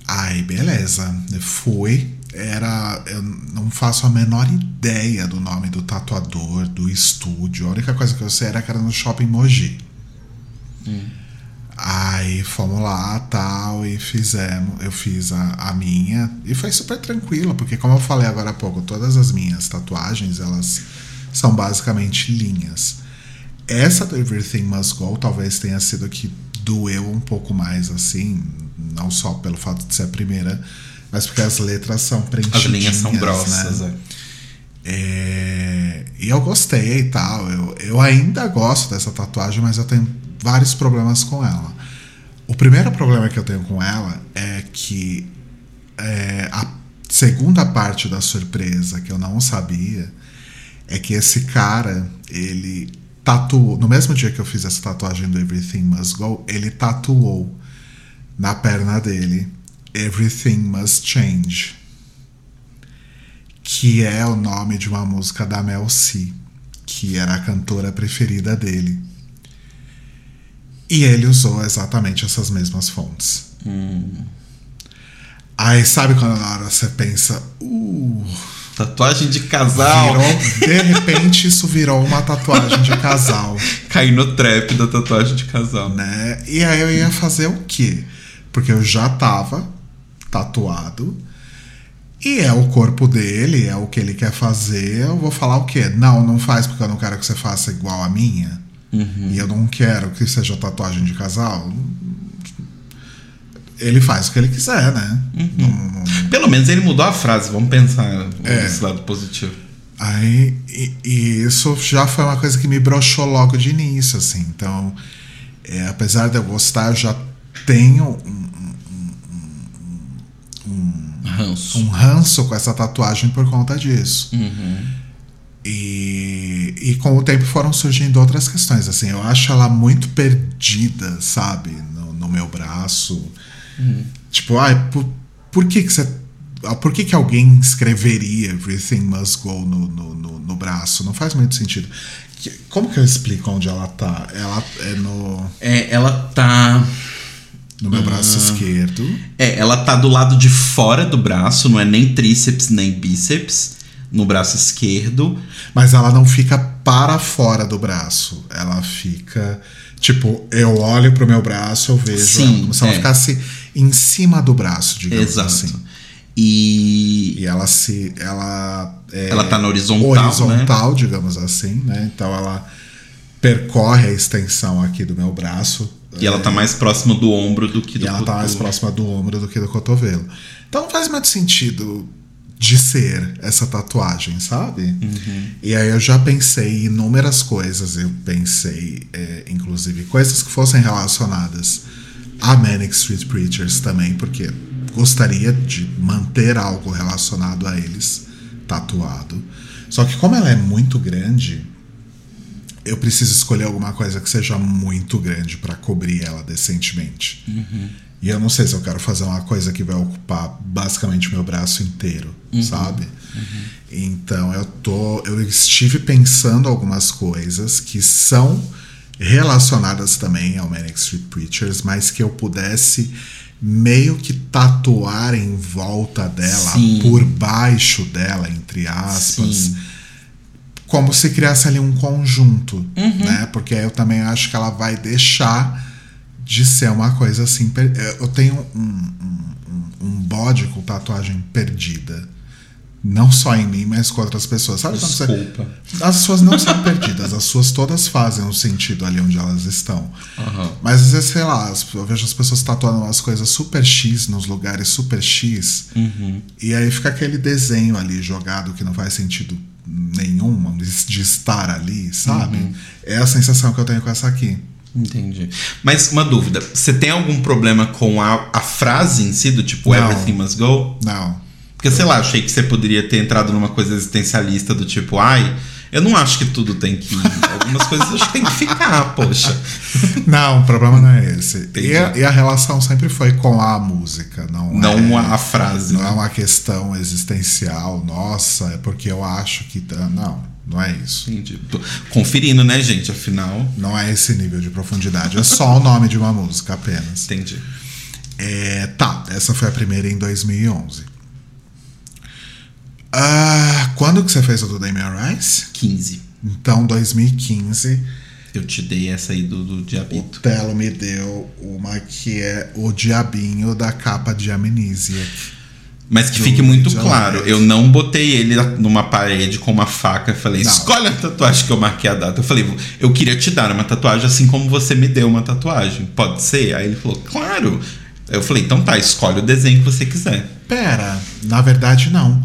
Aí, beleza. Fui. Era. Eu não faço a menor ideia do nome do tatuador, do estúdio. A única coisa que eu sei era que era no shopping Mogi. Aí fomos lá tal, e fizemos. Eu fiz a, a minha. E foi super tranquilo, porque como eu falei agora há pouco, todas as minhas tatuagens, elas são basicamente linhas. Essa do Everything Must Go talvez tenha sido que doeu um pouco mais, assim, não só pelo fato de ser a primeira, mas porque as letras são As preenchidinhas, linhas são grossas, né? é. É, e eu gostei e tal. Eu, eu ainda gosto dessa tatuagem, mas eu tenho vários problemas com ela. O primeiro problema que eu tenho com ela é que é, a segunda parte da surpresa que eu não sabia é que esse cara, ele tatuou. No mesmo dia que eu fiz essa tatuagem do Everything Must Go, ele tatuou na perna dele Everything Must Change que é o nome de uma música da Mel C, que era a cantora preferida dele. E ele usou exatamente essas mesmas fontes. Aí sabe quando na hora você pensa, uh, Tatuagem de casal. virou, de repente isso virou uma tatuagem de casal, Cair no trap da tatuagem de casal. né? E aí eu ia fazer o quê? Porque eu já tava tatuado e é o corpo dele, é o que ele quer fazer. Eu vou falar o quê? Não, não faz porque eu não quero que você faça igual a minha. E eu não quero que seja tatuagem de casal. Ele faz o que ele quiser, né? Não- não- Pelo menos ele mudou a frase, vamos pensar É. nesse lado positivo. Aí, e, e isso já foi uma coisa que me broxou logo de início, assim. Então, é, apesar de eu gostar, eu já tenho um, Ranço. um ranço com essa tatuagem por conta disso. Uhum. E, e com o tempo foram surgindo outras questões. Assim, eu acho ela muito perdida, sabe? No, no meu braço. Tipo, ai, por, por que que você. ah, Por que, que alguém escreveria Everything Must Go no, no, no, no braço? Não faz muito sentido. Que- Como que eu explico onde ela tá? Ela é no, É, ela tá. No meu braço esquerdo. É, ela tá do lado de fora do braço, não é nem tríceps nem bíceps, no braço esquerdo. Mas ela não fica para fora do braço. Ela fica. Tipo, eu olho pro meu braço, eu vejo Sim, ela, como se ela é. ficasse em cima do braço, digamos Exato. assim. E E ela se. Ela. É ela tá na horizontal, né? horizontal, digamos assim, né? Então ela percorre a extensão aqui do meu braço. E ela tá mais próxima do ombro do que do E ela tá mais próxima do ombro do que do cotovelo. Então não faz muito sentido de ser essa tatuagem, sabe? Uhum. E aí eu já pensei em inúmeras coisas. Eu pensei, é, inclusive, coisas que fossem relacionadas a Manic Street Preachers também, porque gostaria de manter algo relacionado a eles tatuado. Só que como ela é muito grande, eu preciso escolher alguma coisa que seja muito grande para cobrir ela decentemente. E eu não sei se eu quero fazer uma coisa que vai ocupar basicamente meu braço inteiro, sabe? Então eu tô, eu estive pensando algumas coisas que são relacionadas também ao Manic Street Preachers, mas que eu pudesse meio que tatuar em volta dela, Sim. por baixo dela, entre aspas Sim. Como se criasse ali um conjunto, né? Porque aí eu também acho que ela vai deixar de ser uma coisa assim. per- Eu tenho um, um, um- bode com tatuagem perdida. Não só em mim, mas com outras pessoas. Sabe quando você. Desculpa. As suas não são perdidas, as suas todas fazem um sentido ali onde elas estão. Aham. Mas às vezes, sei lá, as- eu vejo as pessoas tatuando umas coisas super X nos lugares super X. Uhum. E aí fica aquele desenho ali jogado que não faz sentido nenhum de de estar ali, sabe? Uhum. É a sensação que eu tenho com essa aqui. Entendi. Mas uma dúvida: você tem algum problema com a, a frase em si, do tipo Não. everything must go? Não. Porque, sei lá, achei que você poderia ter entrado numa coisa existencialista do tipo, ai, eu não acho que tudo tem que ir. Algumas coisas acho que tem que ficar, poxa. Não, o problema não é esse. E a, e a relação sempre foi com a música, não, Não é, a, frase. não é né? uma questão existencial, nossa, é porque eu acho que. Não, não é isso. Entendi. Conferindo, né, gente? Afinal, Não é esse nível de profundidade. É só o nome de uma música apenas. entendi. É, tá, essa foi a primeira em 2011. Ah, quando que você fez o do Damien Rice? 15. Então, 2015, Eu te dei essa aí do, do o diabito. Telo me deu uma que é o diabinho da capa de Amnesiac. Mas que fique muito claro, eu não botei ele numa parede com uma faca e falei, Não. escolhe a tatuagem que eu marquei a data. Eu falei, eu queria te dar uma tatuagem assim como você me deu uma tatuagem. Pode ser? Aí ele falou, claro. Eu falei, então tá, escolhe o desenho que você quiser. Pera, na verdade não.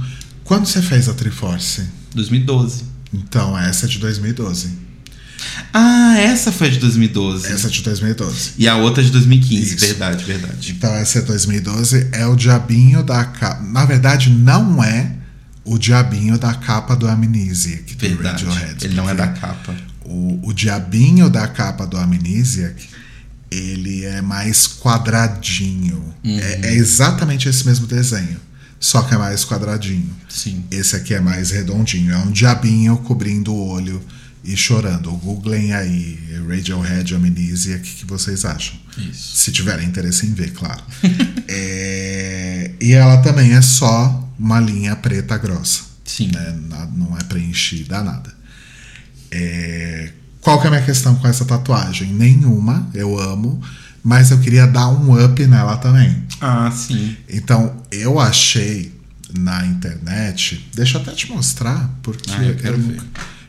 Quando você fez a Triforce? 2012. Então, essa é de 2012. Ah, essa foi de 2012. Essa é de 2012. E a outra de 2015. Isso. Verdade, verdade. Então, essa é 2012, é o diabinho da capa. Na verdade, não é o diabinho da capa do Amnesiac, do Verdade. Radiohead. Ele não é da capa. O, o diabinho da capa do Amnesiac, ele é mais quadradinho. Uhum. É, é exatamente esse mesmo desenho, só que é mais quadradinho. Sim. Esse aqui é mais redondinho. É um diabinho cobrindo o olho e chorando. Googlem aí Radiohead Amnesiac, o que que vocês acham? Isso. Se tiverem interesse em ver, claro. É, e ela também é só uma linha preta grossa. Sim. né? Não é preenchida, nada. É, qual que é a minha questão com essa tatuagem? Nenhuma, eu amo, mas eu queria dar um up nela também. Ah, sim. Então, eu achei na internet. Deixa eu até te mostrar, porque Ah, eu ver. nunca,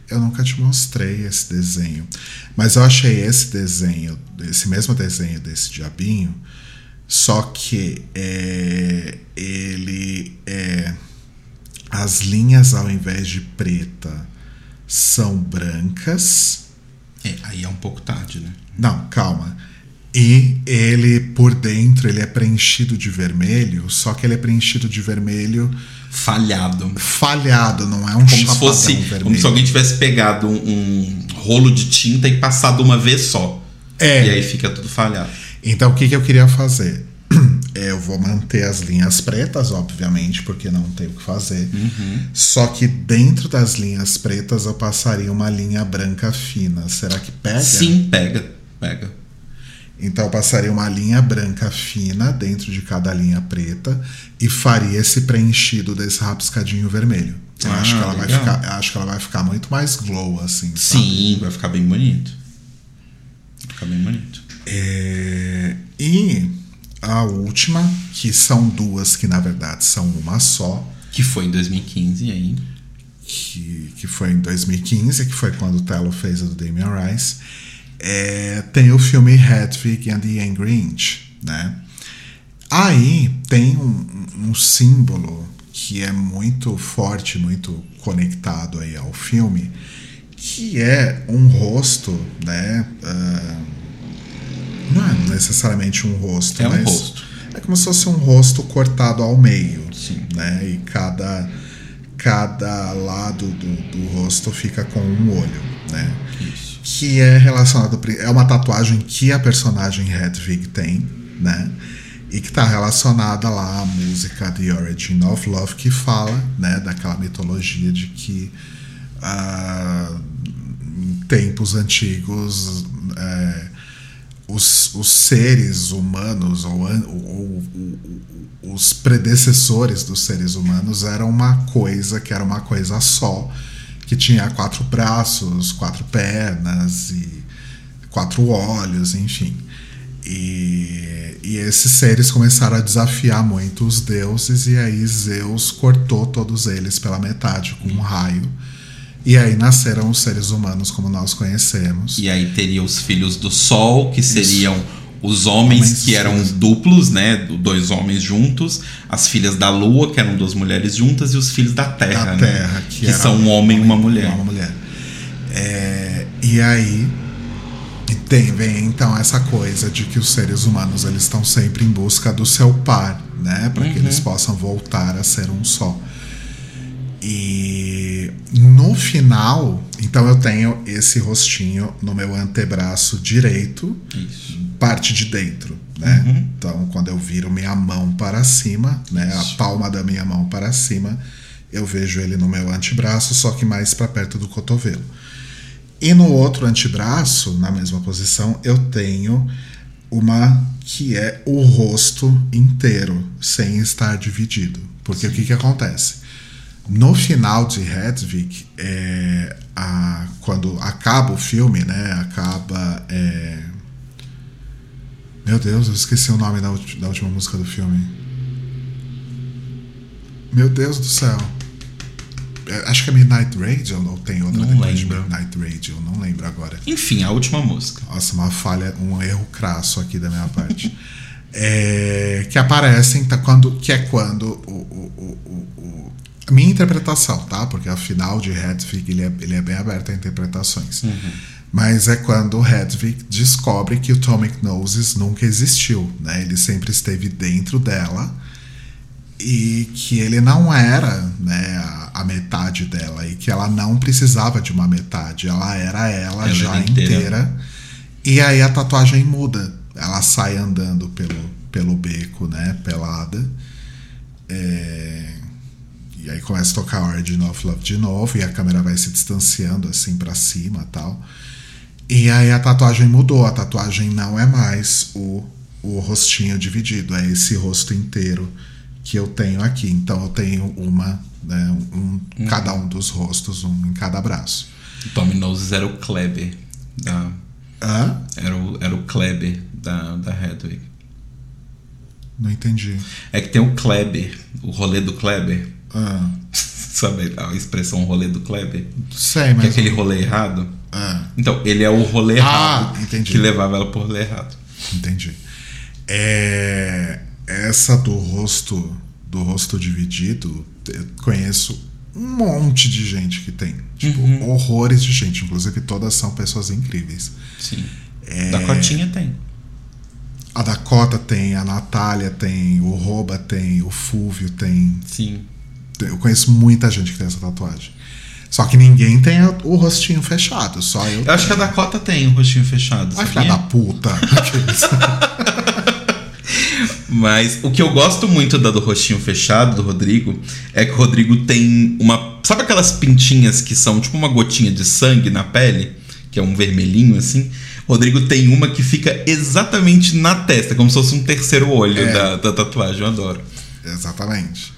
eu nunca te mostrei esse desenho. Mas eu achei esse desenho, esse mesmo desenho desse diabinho, só que é, ele é. As linhas, ao invés de preta, são brancas. É, aí é um pouco tarde, né? Não, calma. E ele, por dentro, ele é preenchido de vermelho, só que ele é preenchido de vermelho Falhado. falhado, não é um Como se fosse. vermelho. Como se alguém tivesse pegado um, um rolo de tinta e passado uma vez só. É. E aí fica tudo falhado. Então, o que, que eu queria fazer? É, Eu vou manter as linhas pretas, obviamente, porque não tem o que fazer. Uhum. Só que dentro das linhas pretas eu passaria uma linha branca fina. Será que pega? Sim, pega. Pega. Então eu passaria uma linha branca fina dentro de cada linha preta e faria esse preenchido desse rabiscadinho vermelho. Eu Ah, acho que ela vai ficar, acho que ela vai ficar muito mais glow assim. sabe? Sim, vai ficar bem bonito. Vai ficar bem bonito. É, e a última, que são duas que na verdade são uma só. Que foi em 2015 aí. Que, que foi em 2015, que foi quando o Tello fez a do Damien Rice. É, tem o filme Hedwig and the Angry Inch, né? Aí tem um, um símbolo que é muito forte, muito conectado aí ao filme, que é um rosto, né? Uh, não é necessariamente um rosto, é mas um rosto. é como se fosse um rosto cortado ao meio, Sim. né? E cada cada lado do, do rosto fica com um olho, né? Isso. Que é relacionado é uma tatuagem que a personagem Hedwig tem, né? E que está relacionada lá à música The Origin of Love, que fala, né, daquela mitologia de que ah, em tempos antigos é, os, os seres humanos ou, ou, ou, os predecessores dos seres humanos eram uma coisa que era uma coisa só, que tinha quatro braços, quatro pernas e quatro olhos, enfim. E, e esses seres começaram a desafiar muito os deuses, e aí Zeus cortou todos eles pela metade com um raio e aí nasceram os seres humanos como nós conhecemos. E aí teria os filhos do Sol, que seriam Isso. Os homens, homens que eram duplos, né? Dois homens juntos. As filhas da Lua, que eram duas mulheres juntas. E os filhos da Terra, da né? Terra, que, que são um homem e uma mulher. Uma mulher. É, e aí tem, vem então essa coisa de que os seres humanos eles estão sempre em busca do seu par, né? Para uhum. que eles possam voltar a ser um só. E no final, então eu tenho esse rostinho no meu antebraço direito, Isso. parte de dentro, né? Uhum. Então quando eu viro minha mão para cima, né, Isso. a palma da minha mão para cima, eu vejo ele no meu antebraço, só que mais para perto do cotovelo. E no outro antebraço, na mesma posição, eu tenho uma que é o rosto inteiro, sem estar dividido. Porque Sim. o que, que acontece? No final de Hedwig, é, a, quando acaba o filme, né? Acaba. É... Meu Deus, eu esqueci o nome da, da última música do filme. Meu Deus do céu. É, acho que é Midnight Radio ou tem outra não lembro. de Midnight Radio, não lembro agora. Enfim, a última música. Nossa, uma falha, um erro crasso aqui da minha parte. é, que aparecem, tá, quando, que é quando o, o, o minha interpretação, tá? Porque afinal de Hedwig ele é, ele é bem aberto a interpretações. Uhum. Mas é quando Hedwig descobre que o Tom Noses nunca existiu, né? Ele sempre esteve dentro dela e que ele não era né, a, a, metade dela e que ela não precisava de uma metade, ela era ela, ela já inteira. inteira. E aí a tatuagem muda, ela sai andando pelo, pelo beco, né, pelada. É, e aí começa a tocar Origin of Love de novo e a câmera vai se distanciando assim para cima tal. E aí a tatuagem mudou, a tatuagem não é mais o, o rostinho dividido, é esse rosto inteiro que eu tenho aqui. Então eu tenho uma, né, um, uhum. cada um dos rostos, um em cada braço. O Tommy Noses era o Kleber da. Hã? Era o, era o Kleber da, da Hedwig. Não entendi. É que tem o Kleber, o rolê do Kleber. Ah. Sabe a expressão rolê do Kleber? Sei, mas. Que é aquele rolê errado. Ah. Então, ele é o rolê ah, errado entendi. que levava ela por rolê errado. Entendi. É, essa do rosto do rosto dividido, eu conheço um monte de gente que tem. Tipo, uhum. horrores de gente. Inclusive, todas são pessoas incríveis. Sim. É... Da Cotinha tem. A Dakota tem, a Natália tem, o Roba tem, o Fúvio tem. Sim. Eu conheço muita gente que tem essa tatuagem. Só que ninguém tem o rostinho fechado, só eu. Eu acho que a Dakota tem o rostinho fechado. Ai, filha da puta. Mas o que eu gosto muito da do rostinho fechado do Rodrigo é que o Rodrigo tem uma. Sabe aquelas pintinhas que são tipo uma gotinha de sangue na pele? Que é um vermelhinho assim? O Rodrigo tem uma que fica exatamente na testa, como se fosse um terceiro olho é. da, da tatuagem. Eu adoro. Exatamente.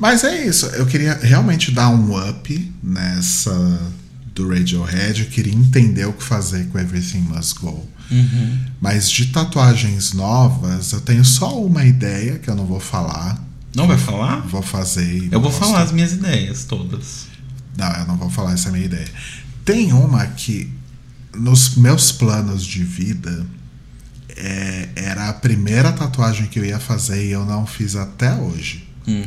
Mas é isso. Eu queria realmente dar um up nessa do Radiohead, eu queria entender o que fazer com Everything Must Go. Uhum. Mas de tatuagens novas, eu tenho só uma ideia que eu não vou falar. Não vai falar? Vou fazer. Eu vou falar as minhas ideias todas. Não, eu não vou falar essa é minha ideia. Tem uma que nos meus planos de vida é, era a primeira tatuagem que eu ia fazer e eu não fiz até hoje. Hum.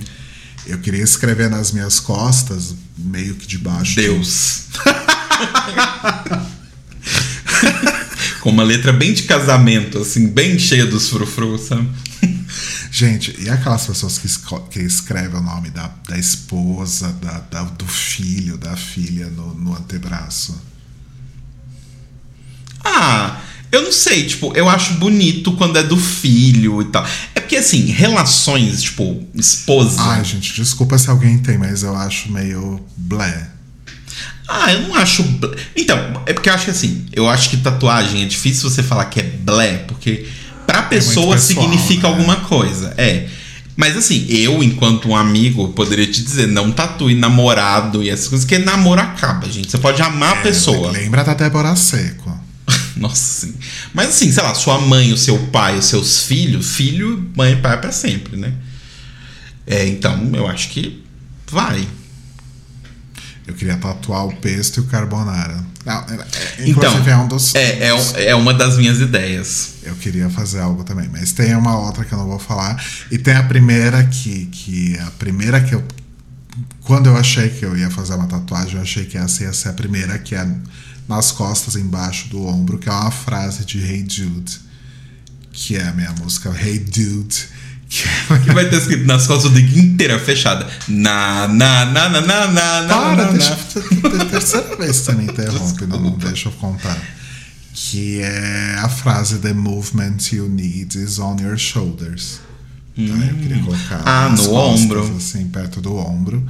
Eu queria escrever nas minhas costas, meio que debaixo. de- Deus. Com uma letra bem de casamento, assim, bem cheia dos frufrus, sabe? Gente, e aquelas pessoas que, que escrevem o nome da, da esposa, da, da- do filho, da filha no, no antebraço? Ah, eu não sei, tipo, eu acho bonito quando é do filho e tal. É porque, assim, relações, tipo, esposa. Ai, gente, desculpa se alguém tem, mas eu acho meio blé. Ah, eu não acho. bl- Então, é porque eu acho que assim, eu acho que tatuagem é difícil você falar que é blé, porque pra pessoa É pessoal, significa né? alguma coisa. É. Mas assim, eu, enquanto um amigo, poderia te dizer, não tatue namorado e essas coisas, porque namoro acaba, gente. Você pode amar a pessoa. Lembra da Débora Seco. Nossa, sim. Mas assim, sei lá, sua mãe, o seu pai, os seus filhos, filho, mãe e pai é pra sempre, né? É, então, eu acho que vai. Eu queria tatuar o pesto e o carbonara. Não, é- é- Então, inclusive é um dos. É, é, um- é uma das minhas ideias. Eu queria fazer algo também, mas tem uma outra que eu não vou falar. E tem a primeira que, que a primeira que eu. Quando eu achei que eu ia fazer uma tatuagem, eu achei que essa ia ser a primeira, que é nas costas, embaixo do ombro, que é uma frase de Hey Jude, que é a minha música Hey Dude. Que é... Que vai ter escrito nas costas do Dick inteira fechada. Na, na, na, na, na, na, Para, na, deixa na. Terceira vez que você me interrompe, não, não deixa eu contar. Que é a frase The movement you need is on your shoulders. Tá? Eu queria colocar Ah, no costas, ombro. assim, perto do ombro.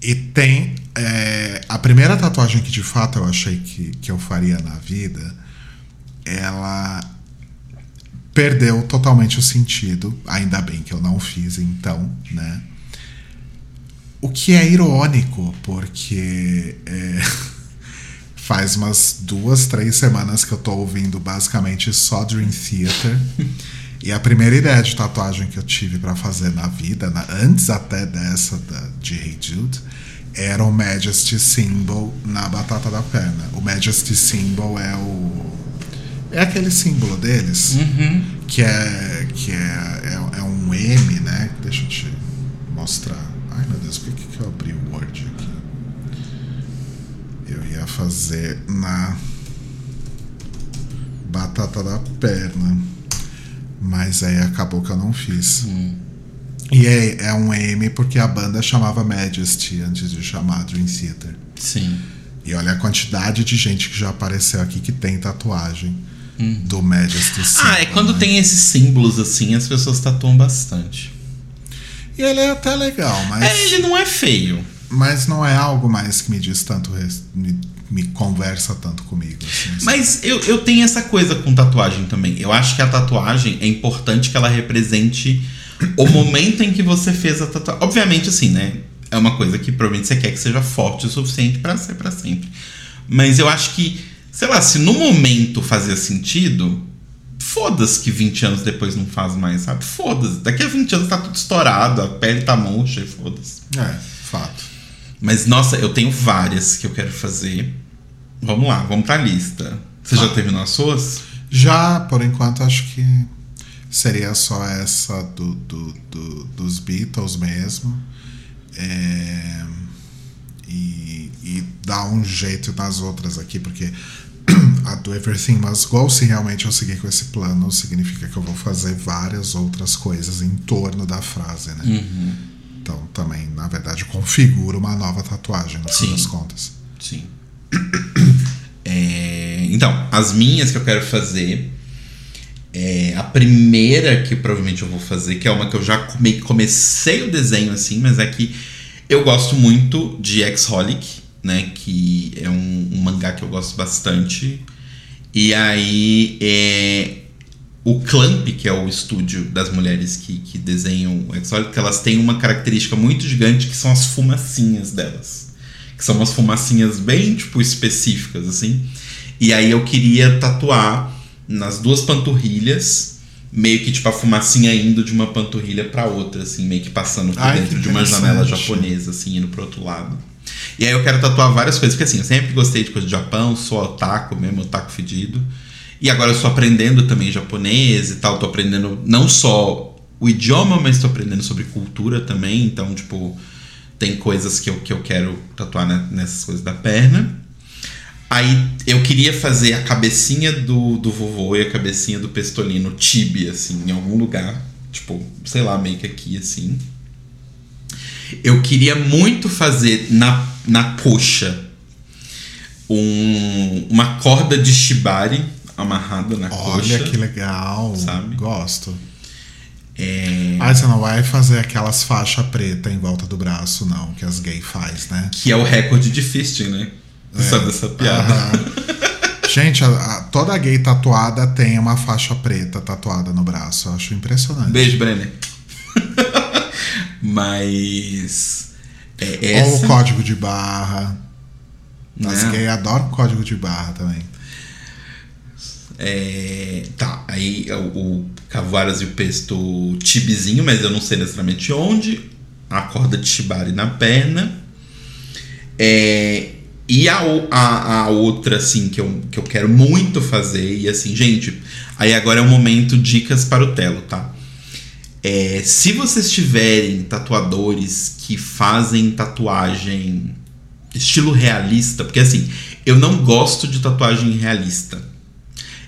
E tem é, a primeira tatuagem que de fato eu achei que, que eu faria na vida, ela perdeu totalmente o sentido. Ainda bem que eu não fiz, então, né? O que é irônico, porque é, faz umas duas, três semanas que eu tô ouvindo basicamente só Dream Theater. E a primeira ideia de tatuagem que eu tive para fazer na vida, na- antes até dessa da, de Hey Jude, era o Majesty Symbol na batata da perna. O Majesty Symbol é o. É aquele símbolo deles, Uhum. que é que é, é, é um M, né? Deixa eu te mostrar. Ai meu Deus, por que, que eu abri o Word aqui? Eu ia fazer na batata da perna, mas aí acabou que eu não fiz. E é, é um M porque a banda chamava Majesty antes de chamar Dream Theater. Sim. E olha a quantidade de gente que já apareceu aqui que tem tatuagem do Majesty Symbol. Ah, é quando né? tem esses símbolos assim, as pessoas tatuam bastante. E ele é até legal, mas, É, ele não é feio. mas não é algo mais que me diz tanto, me, me conversa tanto comigo. assim? Mas eu, eu tenho essa coisa com tatuagem também. Eu acho que a tatuagem é importante que ela represente o momento em que você fez a tatuagem. Obviamente, assim, né? É uma coisa que provavelmente você quer que seja forte o suficiente pra ser pra sempre. Mas eu acho que, sei lá, se no momento fazia sentido, foda-se que 20 anos depois não faz mais, sabe? Foda-se. Daqui a 20 anos tá tudo estourado, a pele tá murcha e foda-se. É, fato. Mas, nossa, eu tenho várias que eu quero fazer. Vamos lá, vamos pra lista. Você já Tá. terminou as suas? Já, por enquanto, acho que seria só essa do, do- do- dos Beatles mesmo. É, e, e dar um jeito nas outras aqui, porque a do Everything Must Go, se realmente eu seguir com esse plano, significa que eu vou fazer várias outras coisas em torno da frase, né? Uhum. Então também, na verdade, configura uma nova tatuagem, no fim das contas. Sim. É, então, as minhas que eu quero fazer. É, a primeira que provavelmente eu vou fazer, que é uma que eu já come- comecei o desenho assim, mas é que eu gosto muito de X-Holic, né? Que é um, um mangá que eu gosto bastante. E aí é, o Clamp, que é o estúdio das mulheres que, que desenham o X-Holic, elas têm uma característica muito gigante que são as fumacinhas delas. Que são umas fumacinhas bem, tipo, específicas, assim. E aí eu queria tatuar nas duas panturrilhas, meio que tipo a fumacinha indo de uma panturrilha para outra, assim, meio que passando por Ai, dentro de uma janela japonesa, assim, indo pro outro lado. E aí eu quero tatuar várias coisas, porque assim, eu sempre gostei de coisa do Japão, sou otaku mesmo, otaku fedido. E agora eu estou aprendendo também japonês e tal, tô aprendendo não só o idioma, mas tô aprendendo sobre cultura também, então, tipo, tem coisas que eu, que eu quero tatuar né, nessas coisas da perna. Aí eu queria fazer a cabecinha do, do vovô e a cabecinha do pestolino tibia, assim, em algum lugar. Tipo, sei lá, meio que aqui, assim. Eu queria muito fazer na, na coxa um, uma corda de shibari amarrada na Olha coxa. que legal. Sabe? Gosto. É, Ah, você não vai fazer aquelas faixas preta em volta do braço, não, que as gays faz, né? que é o recorde de fisting, né? Você sabe dessa piada? Aham. Gente, a- a- toda gay tatuada tem uma faixa preta tatuada no braço. Eu acho impressionante. Beijo, Brenner. Mas. É Ou essa. o código de barra. As Né? gays adoram código de barra também. É, tá, aí o, o Cavaras e o Pesto tibizinho, mas eu não sei necessariamente onde. A corda de shibari na perna. É, e a, a, a outra, assim, que eu, que eu quero muito fazer, e assim, gente, aí agora é o momento dicas para o Telo, tá? É, se vocês tiverem tatuadores que fazem tatuagem estilo realista, porque assim, eu não gosto de tatuagem realista.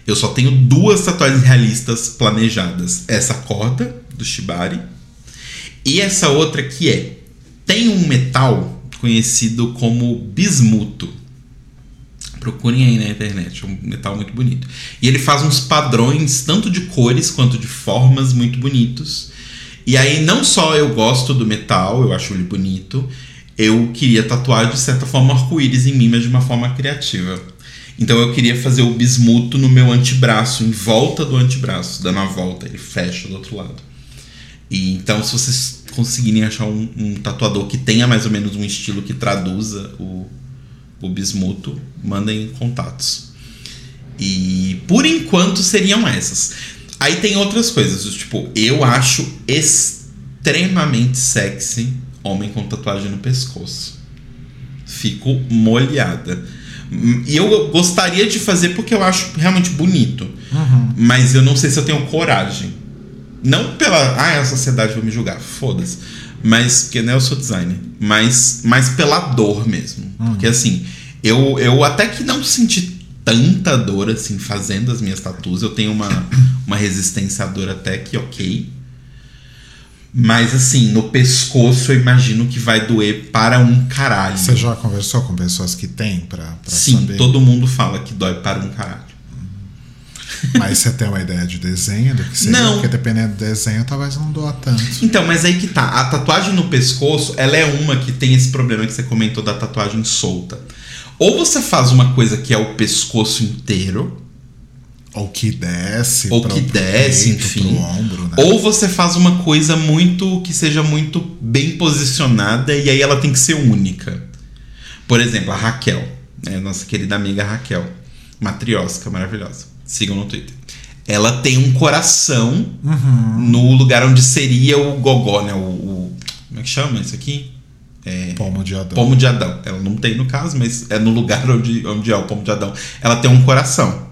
Eu só tenho duas tatuagens realistas planejadas. Essa corda do Shibari e essa outra que é tem um metal conhecido como bismuto. Procurem aí na internet, é um metal muito bonito. E ele faz uns padrões, tanto de cores quanto de formas, muito bonitos. E aí, não só eu gosto do metal, eu acho ele bonito, eu queria tatuar de certa forma arco-íris em mim, mas de uma forma criativa. Então eu queria fazer o bismuto no meu antebraço, em volta do antebraço, dando a volta, ele fecha do outro lado. E então, se vocês conseguirem achar um, um tatuador que tenha mais ou menos um estilo que traduza o, o bismuto, mandem contatos. E por enquanto seriam essas. Aí tem outras coisas, tipo, eu acho extremamente sexy homem com tatuagem no pescoço. Fico molhada. E eu gostaria de fazer porque eu acho realmente bonito. Mas eu não sei se eu tenho coragem. Não pela. Ah, a sociedade vai me julgar. Foda-se. Mas, porque né, eu sou designer. Mas, mas pela dor mesmo. Porque assim, eu, eu até que não senti tanta dor assim fazendo as minhas tatuas. Eu tenho uma, uma resistência à dor até que ok. Mas assim, no pescoço eu imagino que vai doer para um caralho. Você já conversou com pessoas que têm pra, pra Sim, saber? todo mundo fala que dói para um caralho. Mas você tem uma ideia de desenho do que seria? Não. Porque dependendo do desenho, talvez não doa tanto. Então, mas aí que tá. A tatuagem no pescoço, ela é uma que tem esse problema que você comentou da tatuagem solta. Ou você faz uma coisa que é o pescoço inteiro, Ou que desce. Ou que desce, peito, enfim. Ombro, né? ou você faz uma coisa muito que seja muito bem posicionada e aí ela tem que ser única. Por exemplo, a Raquel, né, nossa querida amiga Raquel, matriosca maravilhosa. Sigam no Twitter. Ela tem um coração Uhum. no lugar onde seria o gogó, né? O, o- como é que chama isso aqui? Pomo de Adão. Pomo de Adão. Ela não tem no caso, mas é no lugar onde, onde é o pomo de Adão. Ela tem um coração.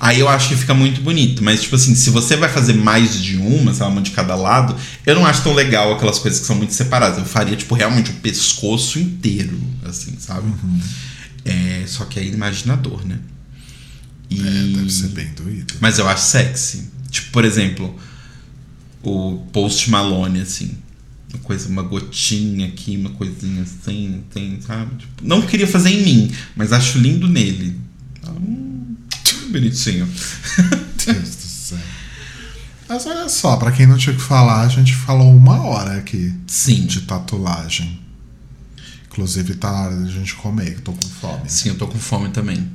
Aí eu acho que fica muito bonito. Mas, tipo assim, se você vai fazer mais de uma, sei lá, uma de cada lado, eu não acho tão legal aquelas coisas que são muito separadas. Eu faria, tipo, realmente o pescoço inteiro, assim, sabe? Uhum. É, só que é imaginador, né? E... É, deve ser bem doído. Mas eu acho sexy. Tipo, por exemplo, o Post Malone, assim. Uma coisa, uma gotinha aqui, uma coisinha assim, tem, sabe? Tipo, não queria fazer em mim, mas acho lindo nele. Hum, bonitinho. Deus do céu. Mas olha só, pra quem não tinha o que falar, a gente falou uma hora aqui Sim. de tatuagem. Inclusive tá na hora da gente comer, que tô com fome. Sim, eu tô com fome também.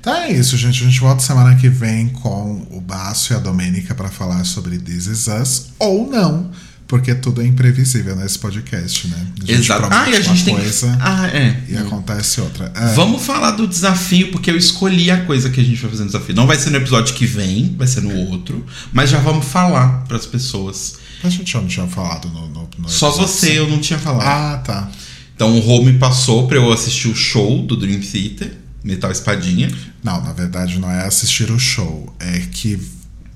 Então é isso, gente. A gente volta semana que vem com o Baço e a Domênica pra falar sobre This Is Us. Ou não, Porque tudo é imprevisível nesse podcast, né? A Exato. Ah, e a gente tem. coisa Ah, é. e acontece outra. É, Vamos falar do desafio, porque eu escolhi a coisa que a gente vai fazer no desafio. Não vai ser no episódio que vem, vai ser no outro. Mas já vamos falar pras pessoas. A gente já não tinha falado no. no, no Só você eu não tinha falado. Ah, tá. Então o Rô me passou pra eu assistir o show do Dream Theater, Metal Espadinha. Não, na verdade não é assistir o show. É que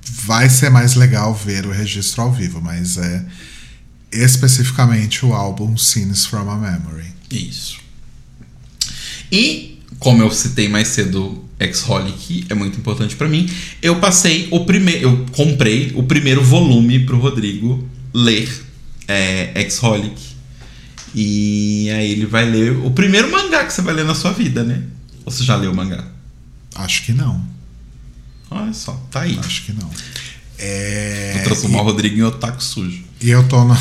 vai ser mais legal ver o registro ao vivo, mas é especificamente o álbum Scenes from a Memory. Isso. E, como eu citei mais cedo, X-Holic é muito importante pra mim. Eu passei o primeiro. Eu comprei o primeiro volume pro Rodrigo ler é, X-Holic. E aí ele vai ler o primeiro mangá que você vai ler na sua vida, né? Ou você já leu o mangá? Acho que não. Olha só, tá aí. Acho que não. É, Vou transformar o Rodrigo em otaku sujo. E eu tô no.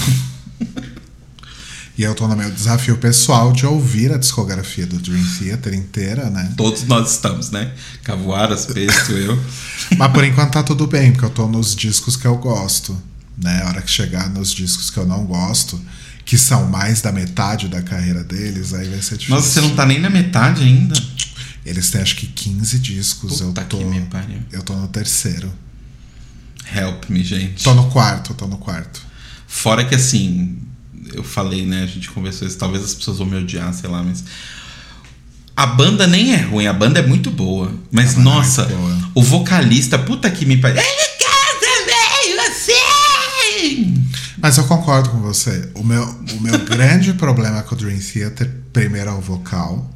e eu tô no meu desafio pessoal de ouvir a discografia do Dream Theater inteira, né? Todos nós estamos, né? Cavoaras, Pesto, eu. Mas por enquanto tá tudo bem, porque eu tô nos discos que eu gosto. Né? A hora que chegar nos discos que eu não gosto, que são mais da metade da carreira deles, aí vai ser difícil. Nossa, você não tá nem na metade ainda? Eles têm acho que 15 discos. Puta eu tô. que me pariu. Eu tô no terceiro. Help me, gente. Tô no quarto, tô no quarto. Fora que assim, eu falei, né? A gente conversou isso, talvez as pessoas vão me odiar, sei lá, mas. A banda nem é ruim, a banda é muito boa. Mas, é nossa, boa. o vocalista, puta que me pariu. Ele quer também, você! Mas eu concordo com você. O meu, o meu grande problema com o Dream Theater, primeiro é o vocal.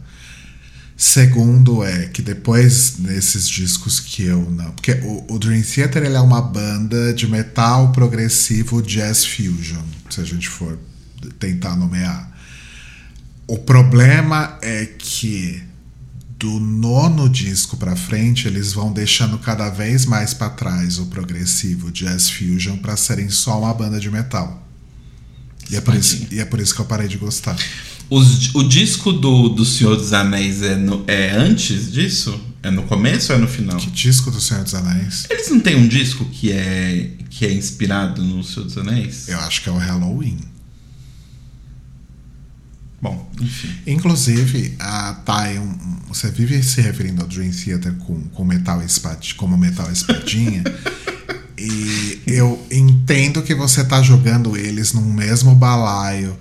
Segundo é que depois nesses discos que eu não. Porque o, o Dream Theater ele é uma banda de metal progressivo jazz fusion, se a gente for tentar nomear. O problema é que do nono disco pra frente eles vão deixando cada vez mais pra trás o progressivo jazz fusion pra serem só uma banda de metal. E é, por isso, e é por isso que eu parei de gostar. Os- o disco do, do Senhor dos Anéis é, no- é antes disso? É no começo ou é no final? Que disco do Senhor dos Anéis? Eles não têm um disco que é, que é inspirado no Senhor dos Anéis? Eu acho que é o Halloween. Bom, enfim. Inclusive, a, aí um, você vive se referindo ao Dream Theater com, com metal espad, como metal espadinha. e eu entendo que você tá jogando eles num mesmo balaio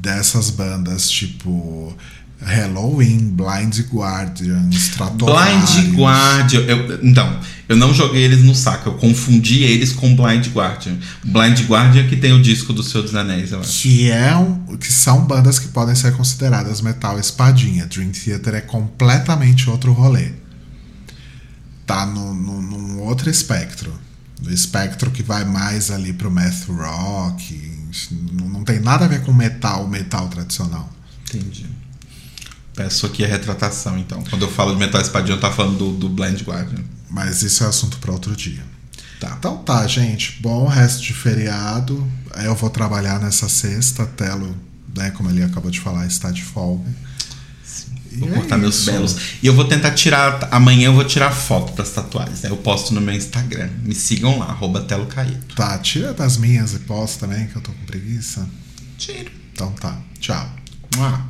dessas bandas tipo Halloween, Blind Guardian, Stratovarius. Blind Guardian. eu- então, eu não joguei eles no saco, eu confundi eles com Blind Guardian. Blind Guardian que tem o disco do Senhor dos Anéis, eu acho. que é um, que são bandas que podem ser consideradas metal espadinha. Dream Theater é completamente outro rolê. Tá no, no- num outro espectro. No espectro que vai mais ali pro math rock. Não, não tem nada a ver com metal, metal tradicional. Entendi. Peço aqui a retratação, então. Quando eu falo de Metal Espadinho, eu tava falando do, do Blind Guardian. Mas isso é assunto para outro dia. Tá. Então tá, gente. Bom resto de feriado. Eu vou trabalhar nessa sexta. Telo, né, como ele acabou de falar, está de folga. E Vou é cortar meus isso. belos. E eu vou tentar tirar. Amanhã eu vou tirar foto das tatuagens. Né? Eu posto no meu Instagram. Me sigam lá, arroba Telo Caíto. Tá, tira das minhas e posta também, que eu tô com preguiça. Tiro. Então tá, tchau. Mua.